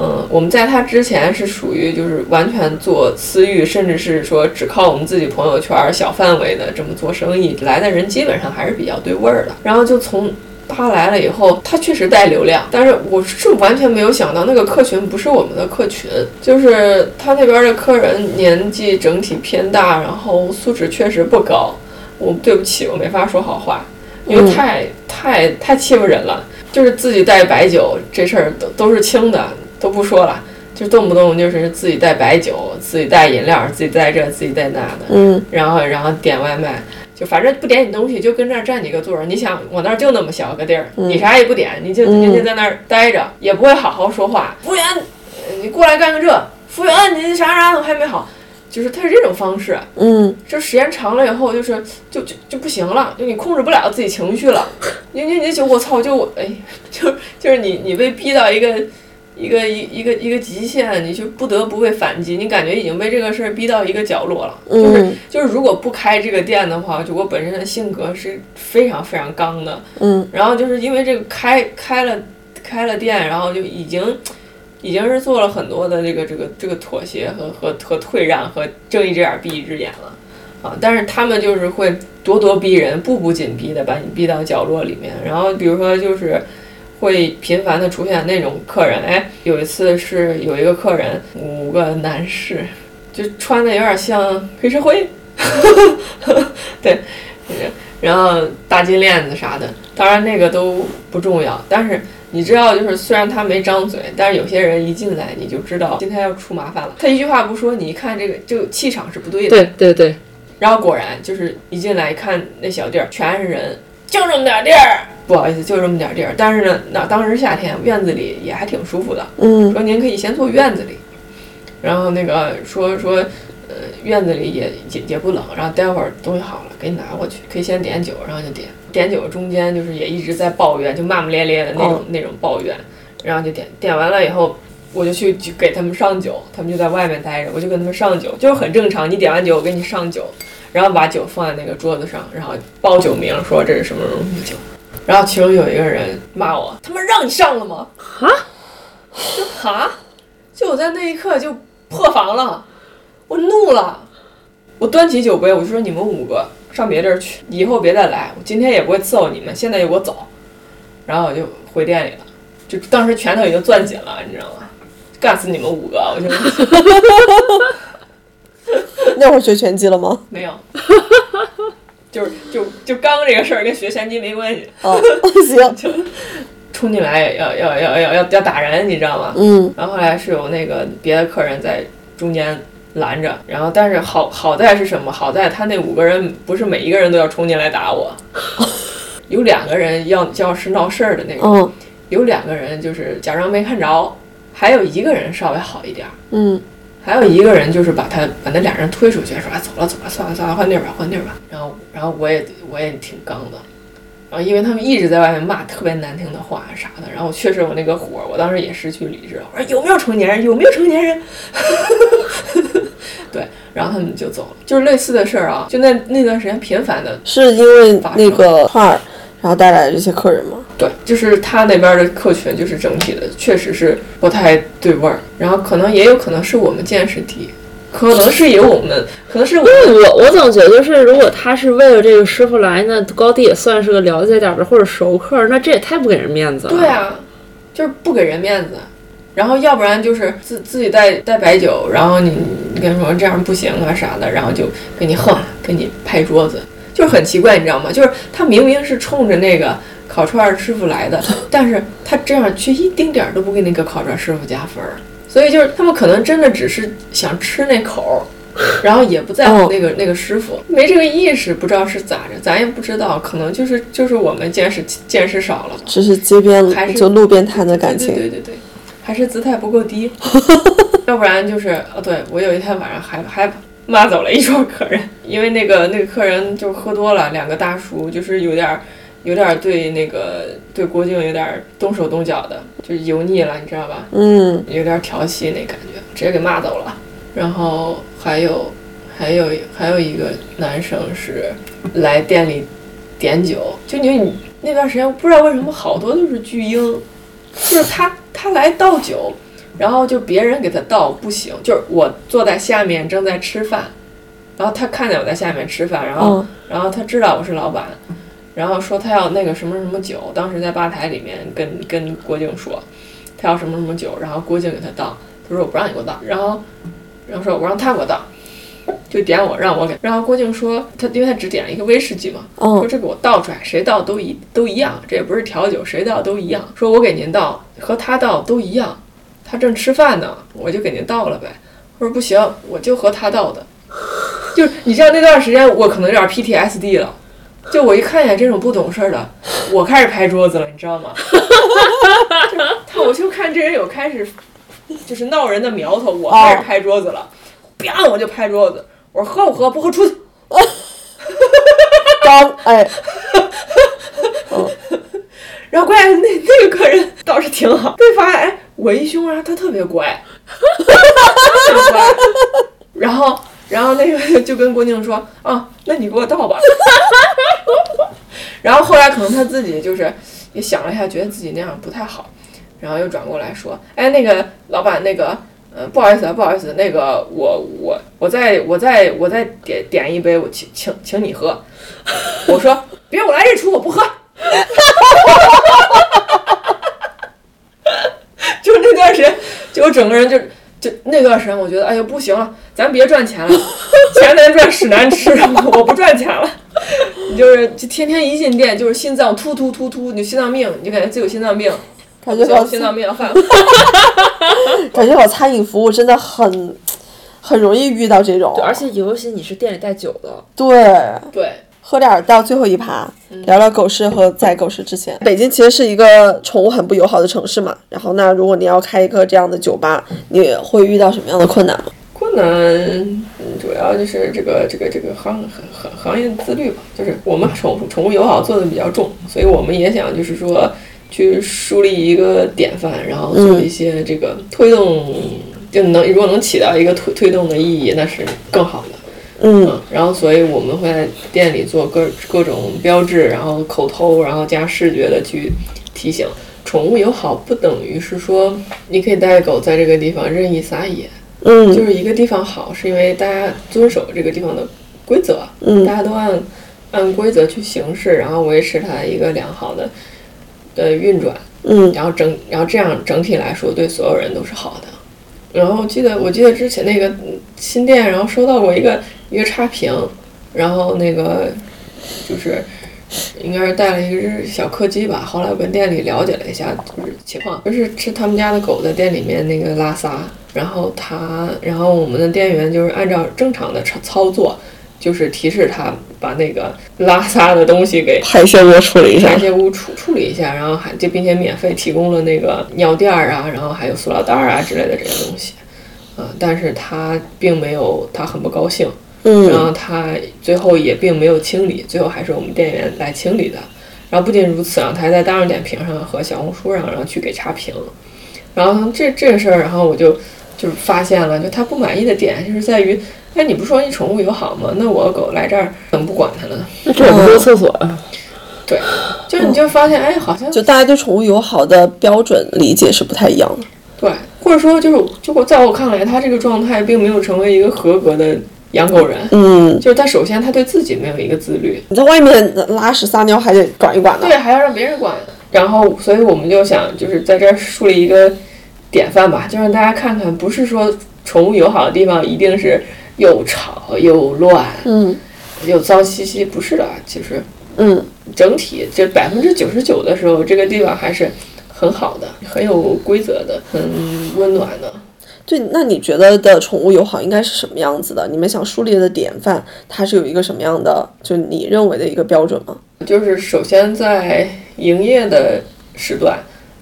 嗯，我们在他之前是属于就是完全做私域，甚至是说只靠我们自己朋友圈小范围的这么做生意，来的人基本上还是比较对味儿的。然后就从他来了以后，他确实带流量，但是我是完全没有想到那个客群不是我们的客群，就是他那边的客人年纪整体偏大，然后素质确实不高。我对不起，我没法说好话，因为太、太太欺负人了。就是自己带白酒这事儿都都是轻的。都不说了，就动不动就是自己带白酒，自己带饮料，自己带这，自己带那的，嗯，然后然后点外卖，就反正不点你东西，就跟那儿占你个座儿。你想我那儿就那么小个地儿，你啥也不点，你就天天在那儿待着，也不会好好说话。服务员，你过来干个这，服务员你啥啥都还没好。就是他是这种方式，嗯就时间长了以后，就是就就就不行了，就你控制不了自己情绪了，你你你就我操，就我哎，就就是你你被逼到一个一个一一个一个极限，你就不得不会反击，你感觉已经被这个事儿逼到一个角落了，就是嗯就是如果不开这个店的话，就我本身的性格是非常非常刚的，嗯然后就是因为这个开开了开了店，然后就已经已经是做了很多的这个这个这个妥协和和和退让和睁一只眼闭一只眼了啊！但是他们就是会咄咄逼人，步步紧逼的把你逼到角落里面。然后比如说就是会频繁的出现那种客人，哎，有一次是有一个客人五个男士，就穿的有点像黑社会，对，然后大金链子啥的，当然那个都不重要，但是你知道，就是虽然他没张嘴，但是有些人一进来你就知道今天要出麻烦了。他一句话不说，你一看这个这个气场是不对的。对对对，然后果然就是一进来一看那小地儿全是人，就这么点地儿，不好意思，就这么点地儿。但是呢，那当时夏天院子里也还挺舒服的，嗯说您可以先坐院子里，然后那个说说，呃，院子里也也也不冷，然后待会儿东西好了给你拿过去，可以先点酒，然后就点点酒中间就是也一直在抱怨，就骂骂咧咧的那种、那种抱怨，然后就点点完了以后。我就去去给他们上酒，他们就在外面待着，我就跟他们上酒，就是很正常。你点完酒，我给你上酒，然后把酒放在那个桌子上，然后报酒名，说这是什么什么酒。然后其中有一个人骂我：“他妈让你上了吗？”哈，就哈，就我在那一刻就破防了，我怒了，我端起酒杯，我就说你们五个上别地儿去，以后别再来，我今天也不会伺候你们，现在就给我走。然后我就回店里了，就当时拳头已经攥紧了，你知道吗？干死你们五个！我就 那会儿学拳击了吗？没有，就是就就刚这个事儿跟学拳击没关系，哦，行，就冲进来要要要要要要打人，你知道吗？嗯。然后后来是有那个别的客人在中间拦着，然后但是好好在是什么？好在他那五个人不是每一个人都要冲进来打我，有两个人要要是闹事儿的那种，嗯有两个人就是假装没看着，还有一个人稍微好一点儿，嗯还有一个人就是把他把那俩人推出去，说啊走了走了，算了算了，换地儿吧换地儿吧。然后然后我也我也挺刚的。然后因为他们一直在外面骂特别难听的话啥的，然后确实我那个火，我当时也失去理智。我说有没有成年人？有没有成年人？对，然后他们就走了。就是类似的事儿啊，就那那段时间频繁的。是因为那个块儿，然后带来的这些客人吗？对，就是他那边的客群，就是整体的确实是不太对味儿。然后可能也有可能是我们见识低，可能是有我们，可能是我们我我总觉得是，如果他是为了这个师傅来，那高低也算是个了解点儿的或者熟客，那这也太不给人面子了。对啊，就是不给人面子。然后要不然就是自自己带带白酒，然后你你跟他说这样不行啊啥的，然后就给你横，给你拍桌子，就是很奇怪，你知道吗？就是他明明是冲着那个烤串儿师傅来的，但是他这样却一丁点儿都不给那个烤串师傅加分儿。所以就是他们可能真的只是想吃那口儿，然后也不在乎那个、那个师傅，没这个意识，不知道是咋着，咱也不知道，可能就是就是我们见识见识少了吧。只是街边还是就路边摊的感情。对对对对，还是姿态不够低，要不然就是哦，对我有一天晚上还还骂走了一桌客人，因为那个那个客人就喝多了，两个大叔就是有点儿有点儿对那个对郭靖有点儿动手动脚的，就是油腻了，你知道吧？嗯有点儿调戏那感觉，直接给骂走了。然后还有还有还有一个男生是来店里点酒，就你你那段时间不知道为什么好多都是巨婴，就是他他来倒酒，然后就别人给他倒不行，就是我坐在下面正在吃饭，然后他看见我在下面吃饭，然后、嗯然后他知道我是老板，然后说他要那个什么什么酒，当时在吧台里面跟跟郭靖说，他要什么什么酒，然后郭靖给他倒，他说我不让你给我倒，然后然后说我让他给我倒，就点我让我给，然后郭靖说他因为他只点了一个威士忌嘛，说嗯这个我倒出来，谁倒都一都一样，这也不是调酒，谁倒都一样。说我给您倒和他倒都一样，他正吃饭呢，我就给您倒了呗。我说不行，我就和他倒的。就是你知道那段时间我可能有点 PTSD 了，就我一看见这种不懂事儿的，我开始拍桌子了，你知道吗？就他我就看这人有开始就是闹人的苗头，我开始拍桌子了。啪我就拍桌子，我说喝不喝？不喝出去。刚哎，然后关键那那个客人倒是挺好，对发现哎，我一凶，然后他特别乖，特别乖。然后然后那个就跟郭靖说啊，那你给我倒吧。然后后来可能他自己就是也想了一下，觉得自己那样不太好，然后又转过来说，哎，那个老板，那个。嗯，不好意思啊，不好意思，那个我我我再我再我再点点一杯，我请请请你喝。我说别我来这出，我不喝。就那段时间，就我整个人就就那段时间，我觉得哎呀不行了，咱别赚钱了，钱难赚屎难吃，我不赚钱了。你 就是就天天一进店就是心脏突突突突，你心脏病，你就感觉自己有心脏病。感觉搞心脏病犯了，感觉搞餐饮服务真的很很容易遇到这种，对，而且尤其你是店里带酒的，对对，喝点儿到最后一趴，聊聊狗市和在狗市之前。北京其实是一个宠物很不友好的城市嘛，然后那如果你要开一个这样的酒吧，你会遇到什么样的困难吗？困难主要就是这个这个这个行行行业自律吧，就是我们宠宠物友好做的比较重，所以我们也想就是说。去树立一个典范，然后做一些这个推动，就能如果能起到一个推推动的意义，那是更好的。嗯，然后所以我们会在店里做各各种标志，然后口头，然后加视觉的去提醒。宠物友好不等于是说你可以带狗在这个地方任意撒野。嗯，就是一个地方好，是因为大家遵守这个地方的规则，嗯，大家都按按规则去行事，然后维持它一个良好的。的运转，嗯，然后整，然后这样整体来说对所有人都是好的。然后记得，我记得之前那个新店，然后收到过一个一个差评，然后那个就是应该是带了一只小柯基吧。后来我跟店里了解了一下，就是情况，就是是他们家的狗在店里面那个拉撒，然后他，然后我们的店员就是按照正常的操操作。就是提示他把那个拉撒的东西给排泄物处理一下，排泄物处处理一下，然后还就并且免费提供了那个尿垫儿啊，然后还有塑料袋儿啊之类的这些东西，啊，但是他并没有，他很不高兴，嗯，然后他最后也并没有清理，最后还是我们店员来清理的，然后不仅如此啊，他还在大众点评上和小红书上，然后去给差评，然后这这个事儿，然后我就就是发现了，就他不满意的点就是在于。哎，你不说你宠物友好吗？那我狗来这儿怎么不管它呢？那这也不是厕所啊。对，就是你就发现，哎，好像就大家对宠物友好的标准理解是不太一样的。对，或者说就是，就我在我看来，他这个状态并没有成为一个合格的养狗人。嗯，就是他首先他对自己没有一个自律。你在外面拉屎撒尿还得管一管呢。对，还要让别人管。然后，所以我们就想，就是在这儿树立一个典范吧，就让大家看看，不是说宠物友好的地方一定是。又吵又乱，嗯，又脏兮兮，不是的，其实，嗯，整体就百分之九十九的时候，这个地方还是很好的，很有规则的，很温暖的。对，那你觉得的宠物友好应该是什么样子的？你们想树立的典范，它是有一个什么样的，就你认为的一个标准吗？就是首先在营业的时段，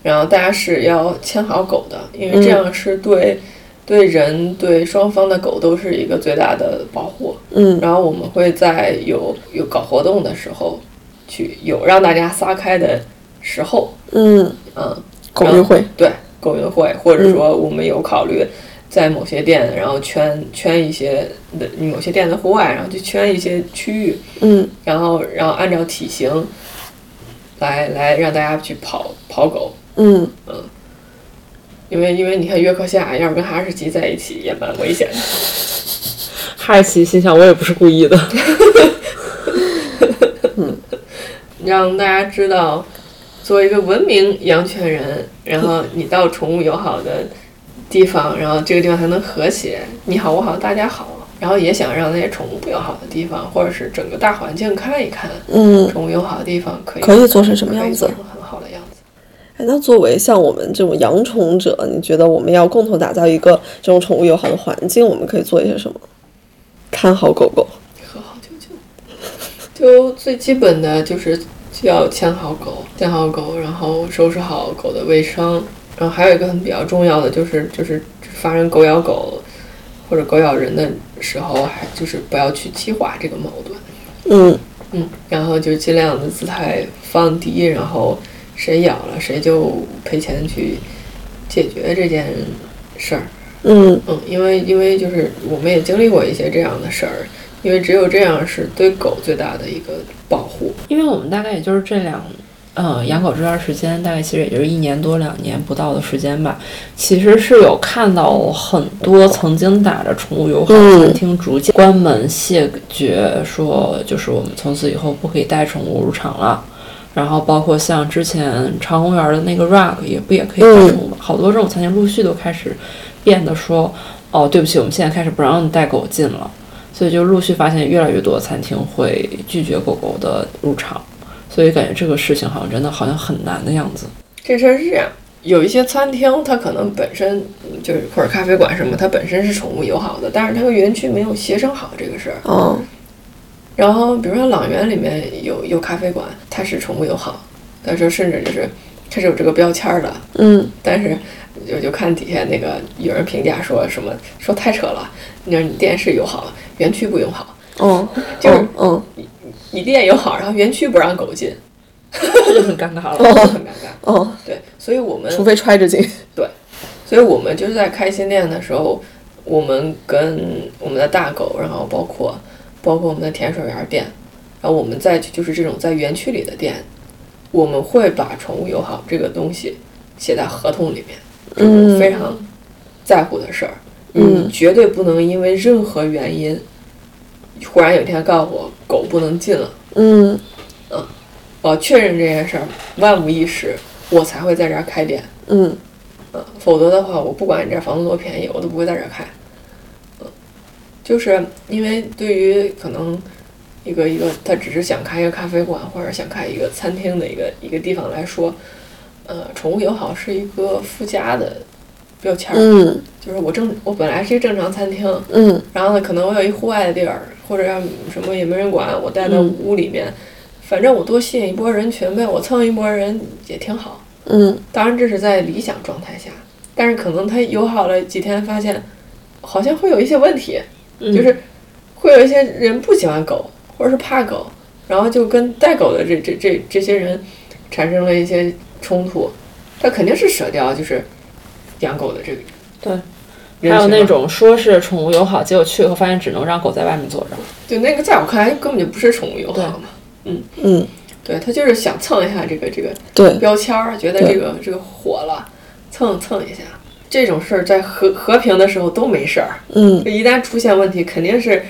然后大家是要牵好狗的，因为这样是对。对人对双方的狗都是一个最大的保护。嗯，然后我们会在有有搞活动的时候，去有让大家撒开的时候。嗯嗯，狗运会对狗运会，或者说我们有考虑在某些店，然后圈圈一些的某些店的户外，然后就圈一些区域。嗯，然后然后按照体型来来让大家去跑跑狗。嗯。嗯。因为因为你看约克夏要是跟哈士奇在一起也蛮危险的，哈士奇心想我也不是故意的，嗯，让大家知道，作为一个文明养犬人，然后你到宠物友好的地方，然后这个地方才能和谐，你好我好大家好，然后也想让那些宠物不友好的地方，或者是整个大环境看一看，嗯，宠物友好的地方可以可以做成什么样子，很好的样子？哎，那作为像我们这种养宠者，你觉得我们要共同打造一个这种宠物友好的环境，我们可以做一些什么？看好狗狗，和好舅舅，就最基本的就是要牵好狗，牵好狗，然后收拾好狗的卫生，然后还有一个很比较重要的就是就是发生狗咬狗，或者狗咬人的时候，还就是不要去激化这个矛盾。嗯嗯，然后就尽量的姿态放低，然后谁咬了谁就赔钱去解决这件事儿。嗯嗯，因为因为就是我们也经历过一些这样的事儿，因为只有这样是对狗最大的一个保护。因为我们大概也就是这两，呃，养狗这段时间，大概其实也就是一年多两年不到的时间吧。其实是有看到很多曾经打着宠物友好嗯餐厅逐渐关门谢绝，说就是我们从此以后不可以带宠物入场了。然后包括像之前长公园的那个 rug 也不也可以带宠物吗？好多这种餐厅陆续都开始变得说，哦，对不起，我们现在开始不让你带狗进了。所以就陆续发现越来越多的餐厅会拒绝狗狗的入场，所以感觉这个事情好像真的好像很难的样子。这事儿是这样，有一些餐厅它可能本身嗯就是或者咖啡馆什么，它本身是宠物友好的，但是它和园区没有协商好这个事儿。嗯然后比如说朗园里面有有咖啡馆，它是宠物友好，但是甚至就是它是有这个标签儿的，嗯但是就就看底下那个有人评价说什么说太扯了，你说你店是友好，园区不友好，哦就是嗯你店友好，然后园区不让狗进，这就很尴尬了。就很尴尬。哦，对，所以我们除非揣着进。对所以我们就是在开新店的时候，我们跟我们的大狗，然后包括包括我们的甜水园店，然后我们再去就是这种在园区里的店，我们会把宠物友好这个东西写在合同里面，这是非常在乎的事儿。嗯绝对不能因为任何原因，忽然有一天告诉我狗不能进了，嗯我要确认这件事儿，万无一失，我才会在这儿开店。嗯嗯，否则的话，我不管你这房子多便宜，我都不会在这儿开。嗯，就是因为对于可能一个一个他只是想开一个咖啡馆或者想开一个餐厅的一个一个地方来说，呃，宠物友好是一个附加的标签儿。嗯。就是我正我本来是一个正常餐厅，嗯。然后呢，可能我有一户外的地儿，或者让什么也没人管，我待在嗯屋里面，反正我多吸引一波人群呗，我蹭一波人也挺好。嗯。当然这是在理想状态下，但是可能他友好了几天，发现好像会有一些问题，嗯。就是会有一些人不喜欢狗，或者是怕狗，然后就跟带狗的这这这这些人产生了一些冲突，他肯定是舍掉就是养狗的这个对。还有那种说是宠物友好，结果去以后发现只能让狗在外面坐着。对那个在我看来根本就不是宠物友好嘛，嗯。嗯，对他就是想蹭一下这个这个对，标签儿，觉得这个这个火了，蹭蹭一下。这种事儿在和和平的时候都没事儿，嗯。一旦出现问题，肯定是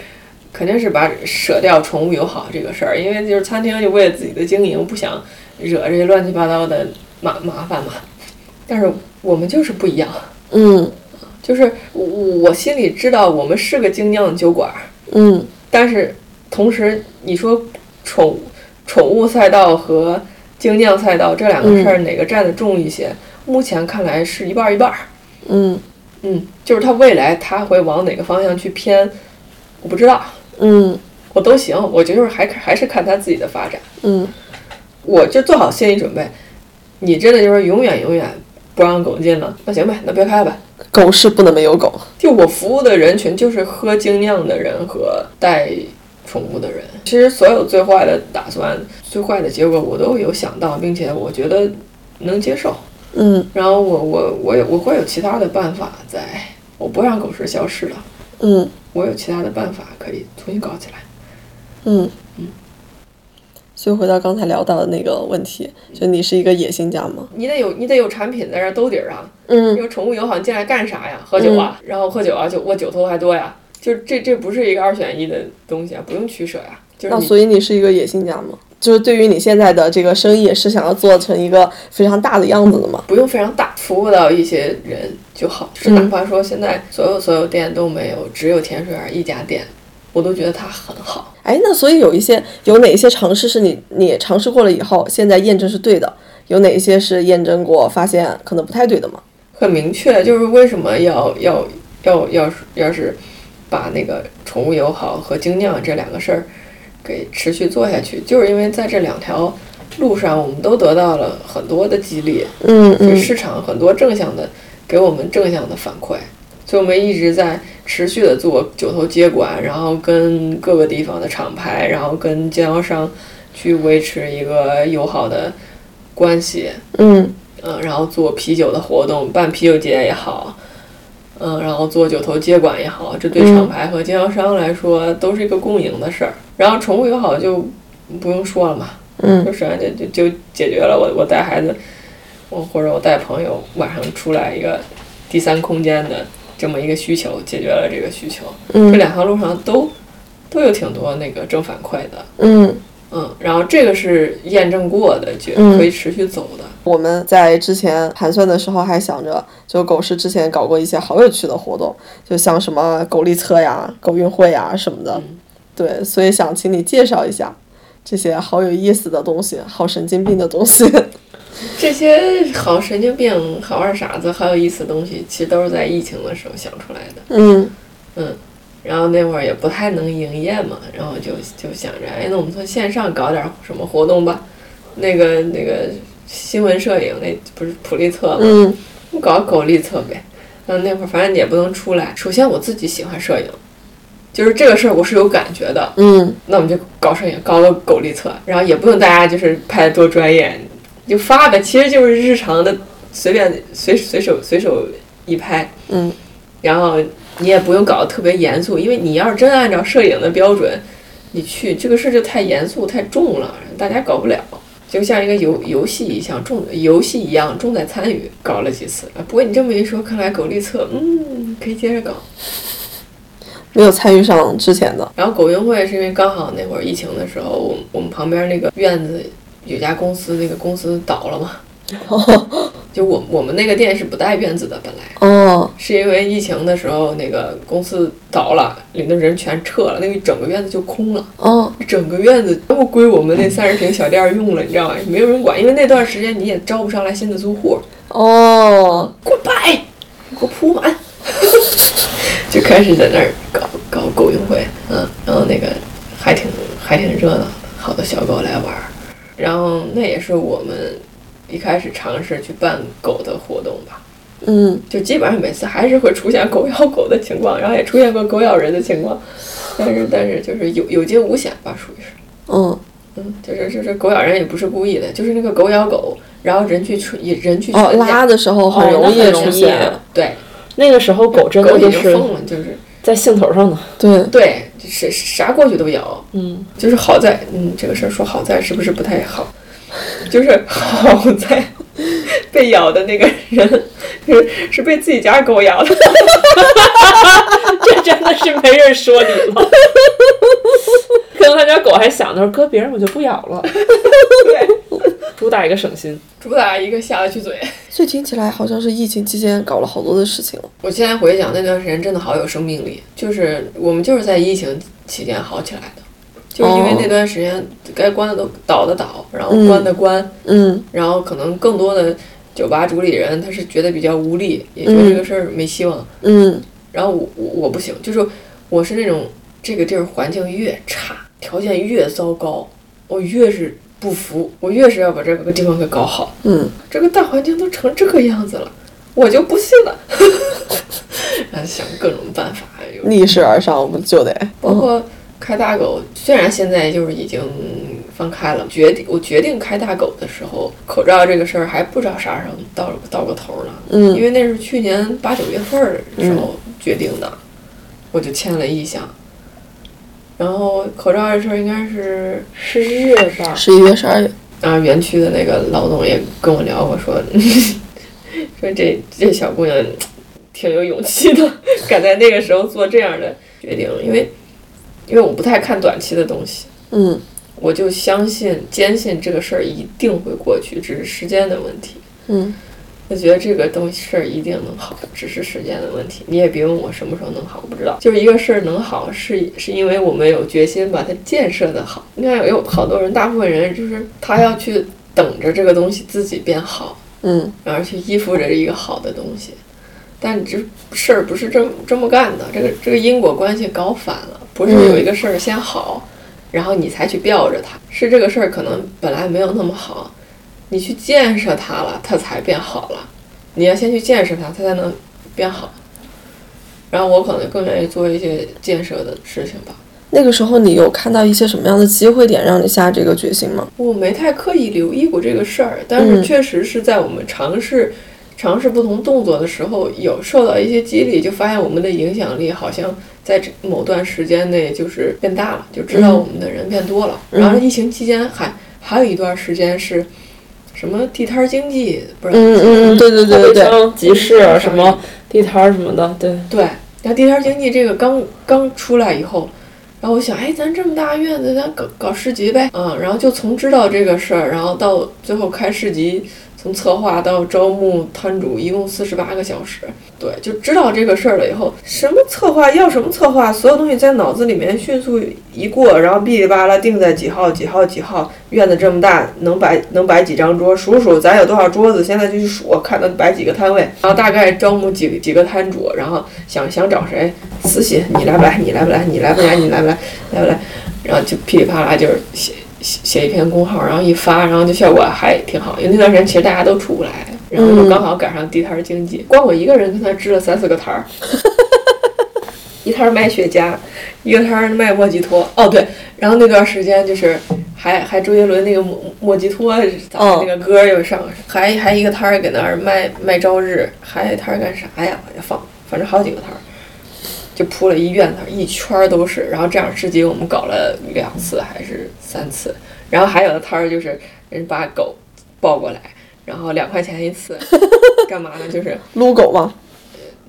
肯定是把舍掉宠物友好这个事儿，因为就是餐厅就为了自己的经营，不想惹这些乱七八糟的麻麻烦嘛。但是我们就是不一样，嗯就是我我心里知道我们是个精酿酒馆儿，嗯但是同时你说宠宠物赛道和精酿赛道这两个事儿哪个占的重一些？目前看来是一半儿一半儿。嗯嗯，就是它未来它会往哪个方向去偏，我不知道，嗯我都行。我觉得就是还还是看他自己的发展。嗯我就做好心理准备，你真的就是永远永远不让狗进了，那行呗，那别开呗。狗是不能没有狗。就我服务的人群就是喝精酿的人和带宠物的人。其实所有最坏的打算、最坏的结果我都有想到，并且我觉得能接受。嗯然后我我我有我会有其他的办法在，我不会让狗市消失的，嗯我有其他的办法可以重新搞起来。嗯嗯所以回到刚才聊到的那个问题，就你是一个野心家吗？你得有你得有产品在这儿兜底儿啊。嗯这个宠物友好，你进来干啥呀？喝酒啊，然后喝酒啊，酒我酒头还多呀。就是这这不是一个二选一的东西啊，不用取舍呀。就是那所以你是一个野心家吗？就是对于你现在的这个生意，是想要做成一个非常大的样子的吗？不用非常大，服务到一些人就好。就是哪怕说现在所有所有店都没有，只有甜水园一家店，我都觉得它很好。哎，那所以有一些有哪一些尝试是你你尝试过了以后，现在验证是对的？有哪一些是验证过发现可能不太对的吗？很明确，就是为什么要要要要是要是把那个宠物友好和精酿这两个事儿给持续做下去，就是因为在这两条路上，我们都得到了很多的激励，嗯嗯就市场很多正向的给我们正向的反馈，所以我们一直在持续的做九头接管，然后跟各个地方的厂牌，然后跟经销商去维持一个友好的关系。嗯嗯，然后做啤酒的活动，办啤酒节也好，嗯，然后做九头接管也好，这对厂牌和经销商来说都是一个共赢的事儿。然后宠物友好就不用说了嘛，嗯就实际上就就就解决了我我带孩子，我或者我带朋友晚上出来一个第三空间的这么一个需求，解决了这个需求。这嗯两条路上都都有挺多那个正反馈的，嗯。嗯，然后这个是验证过的，就嗯可以持续走的。我们在之前盘算的时候还想着，就狗市之前搞过一些好有趣的活动，就像什么狗力测呀、狗运会呀什么的。对，所以想请你介绍一下这些好有意思的东西，好神经病的东西。这些好神经病、好二傻子、好有意思的东西，其实都是在疫情的时候想出来的。嗯嗯然后那会儿也不太能营业嘛，然后就就想着，哎，那我们从线上搞点什么活动吧。那个那个新闻摄影，那不是普利策嘛，嗯我搞狗利策呗。嗯，那会儿反正也不能出来。首先我自己喜欢摄影，就是这个事儿我是有感觉的。嗯那我们就搞摄影，搞个狗力测，然后也不用大家就是拍的多专业，就发呗，其实就是日常的随便随随手随手一拍，嗯然后你也不用搞得特别严肃，因为你要是真按照摄影的标准，你去这个事儿就太严肃太重了，大家搞不了。就像一个游游戏一样重游戏一样重在参与，搞了几次。啊不过你这么一说，看来狗力测，嗯，可以接着搞。没有参与上之前的。然后狗运会是因为刚好那会儿疫情的时候，我我们旁边那个院子有家公司，那个公司倒了嘛。就我我们那个店是不带院子的，本来哦。是因为疫情的时候那个公司倒了，里的人全撤了，那个整个院子就空了，哦。整个院子都归我们那三十平小店用了，你知道吗？没有人管，因为那段时间你也招不上来新的租户，哦，滚摆，给我铺满，就开始在那儿搞搞狗运会，嗯，然后那个还挺还挺热闹的，好多小狗来玩儿，然后那也是我们一开始尝试去办狗的活动吧，嗯。就基本上每次还是会出现狗咬狗的情况，然后也出现过狗咬人的情况，但是但是就是有有惊无险吧，属于是。嗯。嗯，就是就是狗咬人也不是故意的，就是那个狗咬狗，然后人去出人去哦，拉的时候很哦容易容易出现。对，那个时候狗真的就是经疯了，就是。在兴头上呢。对，对，啥啥过去都咬，嗯，就是好在，嗯，这个事儿说好在是不是不太好？就是好在被咬的那个人是是被自己家狗咬的，这真的是没人说你了。可能他家狗还想着，搁别人我就不咬了，对，主打一个省心。主打一个下得去嘴。所以听起来好像是疫情期间搞了好多的事情。我现在回想那段时间真的好有生命力，就是我们就是在疫情期间好起来的，就是因为哦那段时间该关的都倒的倒，然后嗯关的关，嗯然后可能更多的酒吧主理人他是觉得比较无力，也觉得这个事儿没希望。嗯然后我我我不行，就是我是那种这个地儿环境越差，条件越糟糕，我越是不服，我越是要把这个地方给搞好。嗯这个大环境都成这个样子了，我就不信了。然 后想各种办法，有逆势而上，我们就得。包括开大狗，虽然现在就是已经放开了，决定我决定开大狗的时候，口罩这个事儿还不知道啥时候到到个头呢。因嗯为那是去年八九月份儿的时候决定的，我就签了意向。然后口罩这事儿应该是十一月吧，十一月、十二月。啊，园区的那个老总也跟我聊过，说 说这这小姑娘挺有勇气的，敢在那个时候做这样的决定，因为因为我不太看短期的东西，嗯我就相信坚信这个事儿一定会过去，只是时间的问题。嗯我觉得这个东西事儿一定能好，只是时间的问题。你也别问我什么时候能好，我不知道。就是一个事儿能好，是是因为我们有决心把它建设的好。你看，有好多人，大部分人就是他要去等着这个东西自己变好，嗯然后去依附着一个好的东西。但这事儿不是这么这么干的，这个这个因果关系搞反了，不是有一个事儿先好，然后你才去吊着它，是这个事儿可能本来没有那么好，你去建设它了，它才变好了。你要先去建设它，它才能变好。然后我可能更愿意做一些建设的事情吧。那个时候你有看到一些什么样的机会点让你下这个决心吗？我没太刻意留意过这个事儿，但是确实是在我们尝试、尝试不同动作的时候，有受到一些激励，就发现我们的影响力好像在这某段时间内就是变大了，就知道我们的人变多了。然后疫情期间还还有一段时间是什么地摊经济，不是嗯嗯嗯，对对对对对，集市啊什么地摊儿什么的，对对。然后地摊经济这个刚刚出来以后。然后我想，哎，咱这么大院子，咱搞搞市集呗，嗯，然后就从知道这个事儿，然后到最后开市集。从策划到招募摊主，一共四十八个小时。对，就知道这个事儿了以后，什么策划要什么策划，所有东西在脑子里面迅速一过，然后哔哩吧啦定在几号几号几号。院子这么大，能摆能摆几张桌？数数咱有多少桌子？现在就去数，看能摆几个摊位。然后大概招募几几个摊主，然后想想找谁？私信你来不来？你来不来？你来不来？你来不来？来不来？然后就噼里啪啦就是写。写写一篇公号，然后一发，然后就效果还挺好。因为那段时间其实大家都出不来，然后就刚好赶上地摊经济，光我一个人跟他支了三四个摊儿，一摊卖雪茄，一个摊卖莫吉托。哦对，然后那段时间就是还还周杰伦那个莫莫吉托那个歌又上，还还一个摊儿搁那儿卖卖朝日，还一摊儿干啥呀？我就放，反正好几个摊儿。就铺了一院子，一圈都是。然后这样至今我们搞了两次还是三次。然后还有的摊儿就是人把狗抱过来，然后两块钱一次，干嘛呢？就是撸狗吗？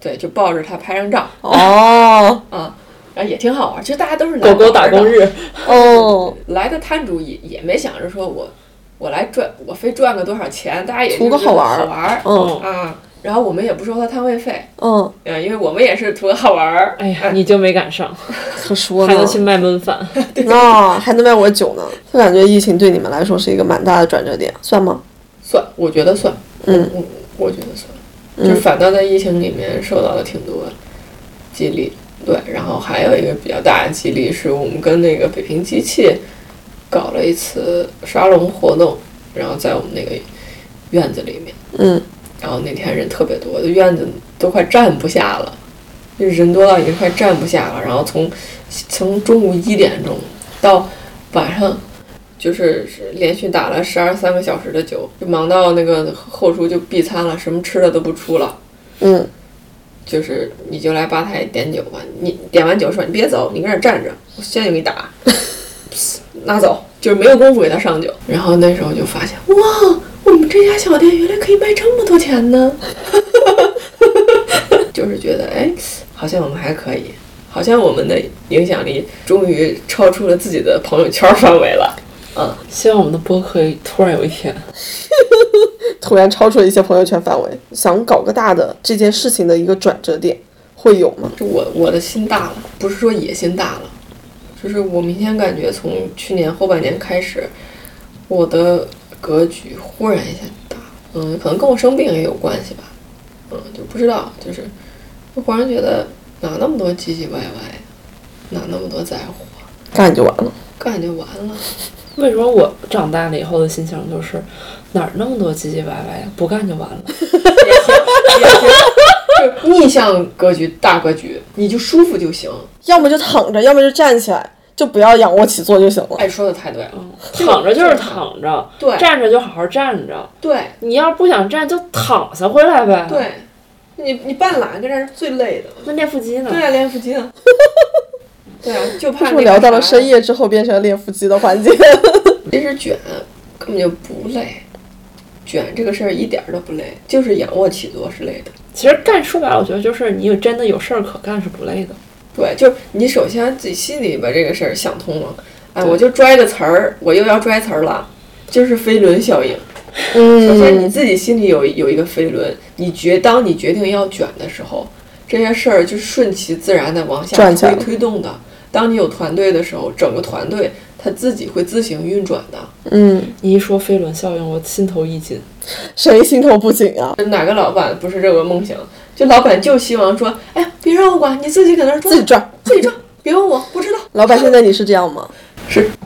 对，就抱着它拍张照。哦，啊，然后也挺好玩。其实大家都是狗狗打工日。哦，来的摊主也也没想着说我我来赚，我非赚个多少钱，大家也图个好玩儿。好玩儿。嗯啊。然后我们也不收他摊位费，嗯，嗯，因为我们也是图个好玩儿。哎呀，你就没赶上，可说呢，还能去卖焖饭，啊，还能卖我酒呢。就感觉疫情对你们来说是一个蛮大的转折点，算吗？算，我觉得算。嗯，我我觉得算。就反倒在疫情里面受到了挺多激励，对。然后还有一个比较大的激励是我们跟那个北平机器搞了一次沙龙活动，然后在我们那个院子里面，嗯。然后那天人特别多，院子都快站不下了，就人多到已经快站不下了。然后从从中午一点钟到晚上，就是连续打了十二三个小时的酒，就忙到那个后厨就闭餐了，什么吃的都不出了。嗯，就是你就来吧台点酒吧，你点完酒说你别走，你搁那站着，我现在就给你打，拿走，就是没有功夫给他上酒。然后那时候就发现，哇！这家小店原来可以卖这么多钱呢，就是觉得哎，好像我们还可以，好像我们的影响力终于超出了自己的朋友圈范围了。嗯，希望我们的播客突然有一天，突然超出了一些朋友圈范围，想搞个大的这件事情的一个转折点，会有吗？就我我的心大了，不是说野心大了，就是我明显感觉从去年后半年开始，我的。格局忽然一下大，嗯，可能跟我生病也有关系吧，嗯，就不知道，就是我忽然觉得哪那么多唧唧歪歪，哪那么多在乎，干就完了，干就完了。为什么我长大了以后的心情就是哪儿那么多唧唧歪歪呀？不干就完了。也行，也行，就逆向格局，大格局，你就舒服就行，要么就躺着，要么就站起来。就不要仰卧起坐就行了。哎，说的太对了，躺着就是躺着，对，站着就好好站着，对。你要不想站，就躺下回来呗。对，你你半懒跟这是最累的。那练腹肌呢？对啊，练腹肌呢。对啊，就怕。是聊到了深夜之后变成练腹肌的环节。其实卷根本就不累，卷这个事儿一点都不累，就是仰卧起坐是累的。其实干说白了，我觉得就是你有真的有事儿可干是不累的。对，就是你首先自己心里把这个事儿想通了，哎，我就拽个词儿，我又要拽词儿了，就是飞轮效应。嗯，首先你自己心里有有一个飞轮，你决当你决定要卷的时候，这些事儿就顺其自然的往下推推动的。当你有团队的时候，整个团队它自己会自行运转的。嗯，你一说飞轮效应，我心头一紧。谁心头不紧啊？哪个老板不是这个梦想？就老板就希望说，哎呀，别让我管，你自己搁那儿自己赚，自己赚，别问我，不知道。老板，现在你是这样吗？是，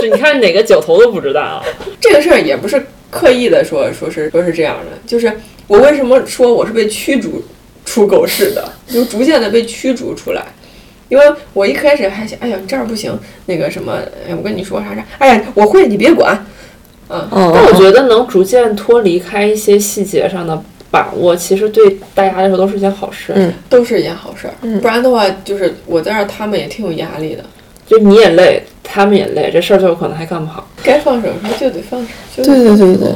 是，你看哪个九头都不知道啊。这个事儿也不是刻意的说，说是说是这样的，就是我为什么说我是被驱逐出狗市的，就逐渐的被驱逐出来。因为我一开始还想，哎呀，你这样不行，那个什么，哎，我跟你说啥啥，哎呀，我会，你别管。嗯，但我觉得能逐渐脱离开一些细节上的把握，其实对大家来说都是一件好事。嗯，都是一件好事儿。不然的话，就是我在这儿，他们也挺有压力的。就你也累，他们也累，这事儿最后可能还干不好。该放手的时候就得放手。就得对对对对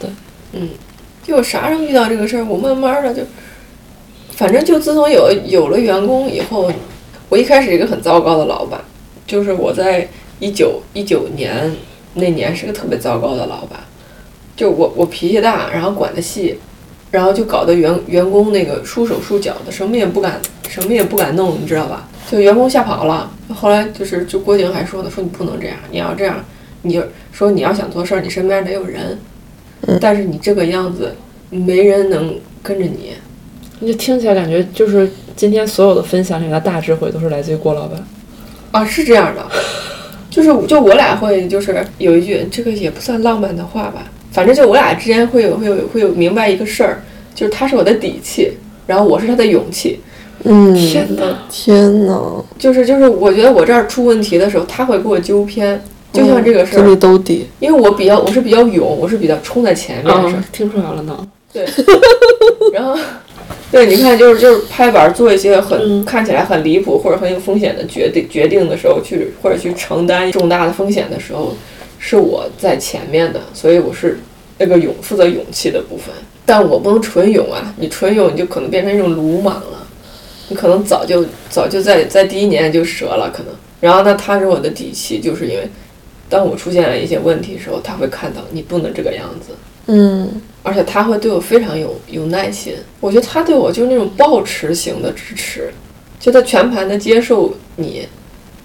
对，嗯，就我啥时候遇到这个事儿，我慢慢的就，反正就自从有有了员工以后，我一开始一个很糟糕的老板，就是我在一九一九年那年是个特别糟糕的老板，就我我脾气大，然后管的细，然后就搞得员员工那个束手束脚的，什么也不敢什么也不敢弄，你知道吧？就员工吓跑了。后来就是就郭靖还说呢，说你不能这样，你要这样，你就说你要想做事儿，你身边得有人，但是你这个样子，没人能跟着你。你就听起来感觉就是今天所有的分享里面的大智慧都是来自于郭老板。啊，是这样的，就是就我俩会就是有一句这个也不算浪漫的话吧，反正就我俩之间会有会有会有明白一个事儿，就是他是我的底气，然后我是他的勇气。嗯，天哪！天哪，就是就是我觉得我这儿出问题的时候，他会给我纠偏，就像这个事儿，给你兜底。因为我比较我是比较勇，我是比较冲在前面的事儿。嗯，听出来了呢。对，然后，对，你看，就是就是拍板做一些很、嗯看起来很离谱或者很有风险的决定决定的时候，去或者去承担重大的风险的时候，是我在前面的，所以我是那个勇负责勇气的部分。但我不能纯勇啊，你纯勇你就可能变成一种鲁莽了，你可能早就早就在在第一年就折了，可能。然后呢，他是我的底气，就是因为当我出现了一些问题的时候，他会看到你不能这个样子。嗯而且他会对我非常有有耐心。我觉得他对我就是那种抱持型的支持，就他全盘的接受你，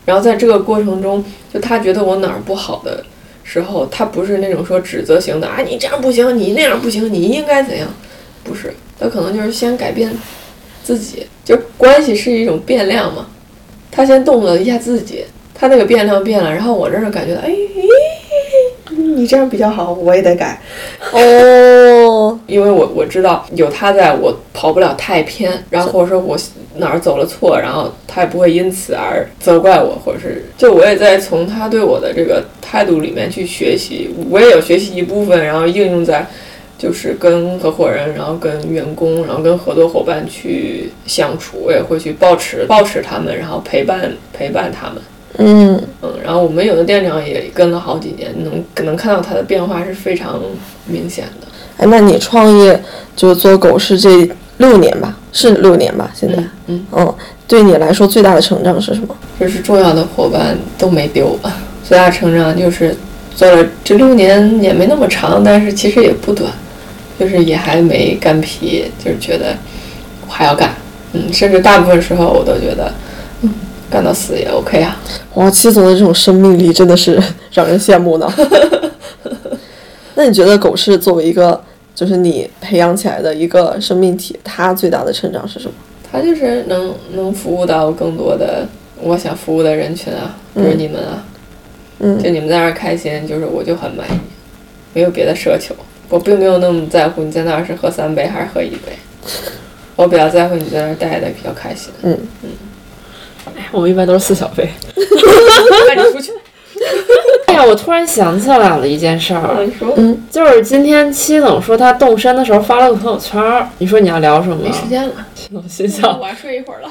然后在这个过程中，就他觉得我哪儿不好的时候，他不是那种说指责型的啊，你这样不行，你那样不行，你应该怎样，不是，他可能就是先改变自己，就关系是一种变量嘛，他先动了一下自己，他那个变量变了，然后我这儿感觉到，哎，你这样比较好，我也得改。哦，因为我我知道有他在，我跑不了太偏，然后或者说我哪儿走了错，然后他也不会因此而责怪我，或者是就我也在从他对我的这个态度里面去学习，我也有学习一部分，然后应用在就是跟合伙人，然后跟员工，然后跟合作伙伴去相处，我也会去抱持抱持他们，然后陪伴陪伴他们。嗯嗯，然后我们有的店长也跟了好几年，能能看到他的变化是非常明显的。哎，那你创业就做狗市这六年吧，是六年吧？现在，嗯，嗯，对你来说最大的成长是什么？就是重要的伙伴都没丢，最大成长就是做了这六年也没那么长，但是其实也不短，就是也还没干皮，就是觉得我还要干，嗯，甚至大部分时候我都觉得，嗯，干到死也 OK 啊。哇，七总的这种生命力真的是 让人羡慕呢。那你觉得狗是作为一个就是你培养起来的一个生命体，它最大的成长是什么？它就是能能服务到更多的我想服务的人群啊，比如你们啊，嗯就你们在那儿开心，就是我就很满意，没有别的奢求。我并没有那么在乎你在那儿是喝三杯还是喝一杯，我比较在乎你在那儿待的比较开心。嗯嗯哎，我们一般都是四小杯。那你出去，哎呀，我突然想起来了一件事儿，嗯就是今天七总说他动身的时候发了个朋友圈儿，你说你要聊什么？没时间了，七总心想，我要睡一会儿了。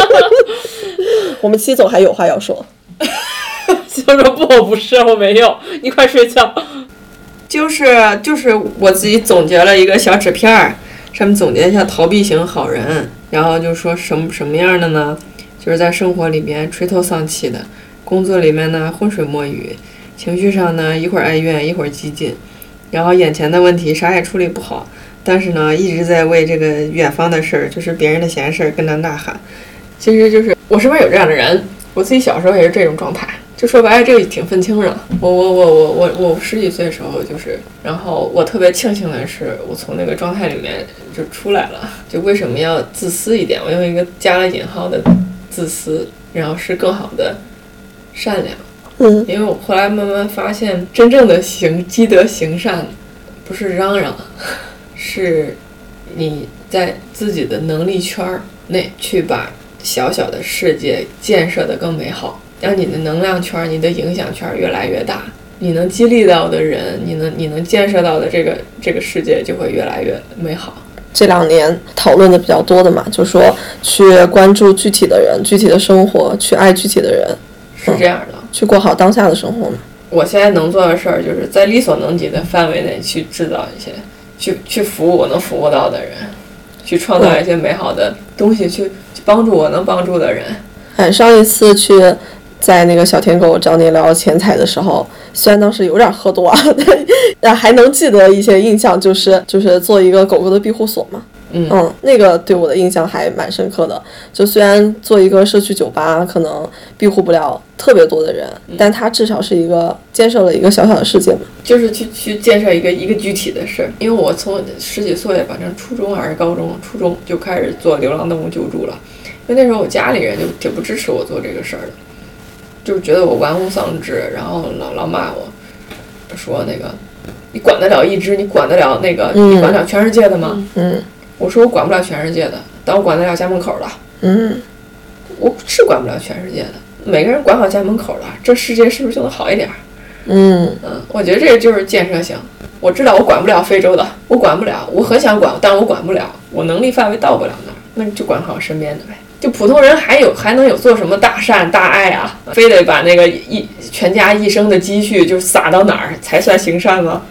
我们七总还有话要说。七总说不，我不是，我没有，你快睡觉。就是就是我自己总结了一个小纸片儿，上面总结一下逃避型好人，然后就说什么什么样的呢？就是在生活里面垂头丧气的，工作里面呢浑水摸鱼，情绪上呢一会儿哀怨一会儿激进，然后眼前的问题啥也处理不好，但是呢一直在为这个远方的事儿，就是别人的闲事儿跟他呐喊。其实就是我身边有这样的人，我自己小时候也是这种状态。就说白了，这个挺分清的。我我我我我我十几岁的时候就是，然后我特别庆幸的是，我从那个状态里面就出来了。就为什么要自私一点？我用一个加了引号的自私，然后是更好的善良。嗯因为我后来慢慢发现，真正的行积德行善，不是嚷嚷，是你在自己的能力圈儿内去把小小的世界建设得更美好，让你的能量圈儿、你的影响圈儿越来越大，你能激励到的人，你能你能建设到的这个这个世界就会越来越美好。这两年讨论的比较多的嘛，就说去关注具体的人、具体的生活，去爱具体的人，是这样的。去过好当下的生活嘛。我现在能做的事儿，就是在力所能及的范围内去制造一些，去去服务我能服务到的人，去创造一些美好的东西，去去帮助我能帮助的人。哎，上一次去在那个小舔狗找你聊钱财的时候，虽然当时有点喝多啊，但还能记得一些印象，就是就是做一个狗狗的庇护所嘛。嗯那个对我的印象还蛮深刻的。就虽然做一个社区酒吧，可能庇护不了特别多的人，但它至少是一个建设了一个小小的世界嘛。就是去去建设一个一个具体的事儿。因为我从十几岁，反正初中还是高中，初中就开始做流浪动物救助了。因为那时候我家里人就挺不支持我做这个事儿的，就是觉得我玩物丧志，然后老老骂我，说那个你管得了一只，你管得了那个，嗯你管得了全世界的吗？嗯我说我管不了全世界的，但我管得了家门口的。嗯，我是管不了全世界的，每个人管好家门口了，这世界是不是就能好一点儿？嗯嗯，我觉得这个就是建设性。我知道我管不了非洲的，我管不了，我很想管，但我管不了，我能力范围到不了那儿，那你就管好身边的呗。就普通人还有还能有做什么大善大爱啊？非得把那个一全家一生的积蓄就撒到哪儿才算行善吗？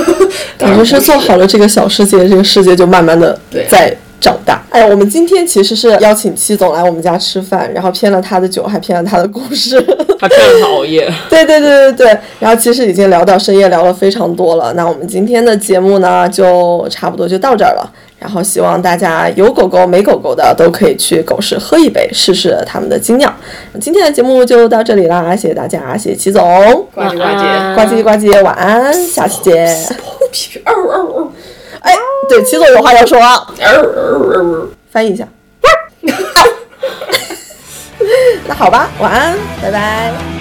感觉是做好了这个小世界，这个世界就慢慢的对在长大。哎呀，我们今天其实是邀请戚总来我们家吃饭，然后骗了他的酒，还骗了他的故事。他骗了他熬夜。对对对对对，然后其实已经聊到深夜，聊了非常多了。那我们今天的节目呢，就差不多就到这儿了。然后希望大家有狗狗没狗狗的都可以去狗市喝一杯，试试他们的精酿。今天的节目就到这里啦，谢谢大家，谢谢齐总，呱唧呱唧，呱唧呱唧，晚安，下期见。屁屁嗷嗷嗷哎，对，齐总有话要说。翻译一下。那好吧，晚安，拜拜。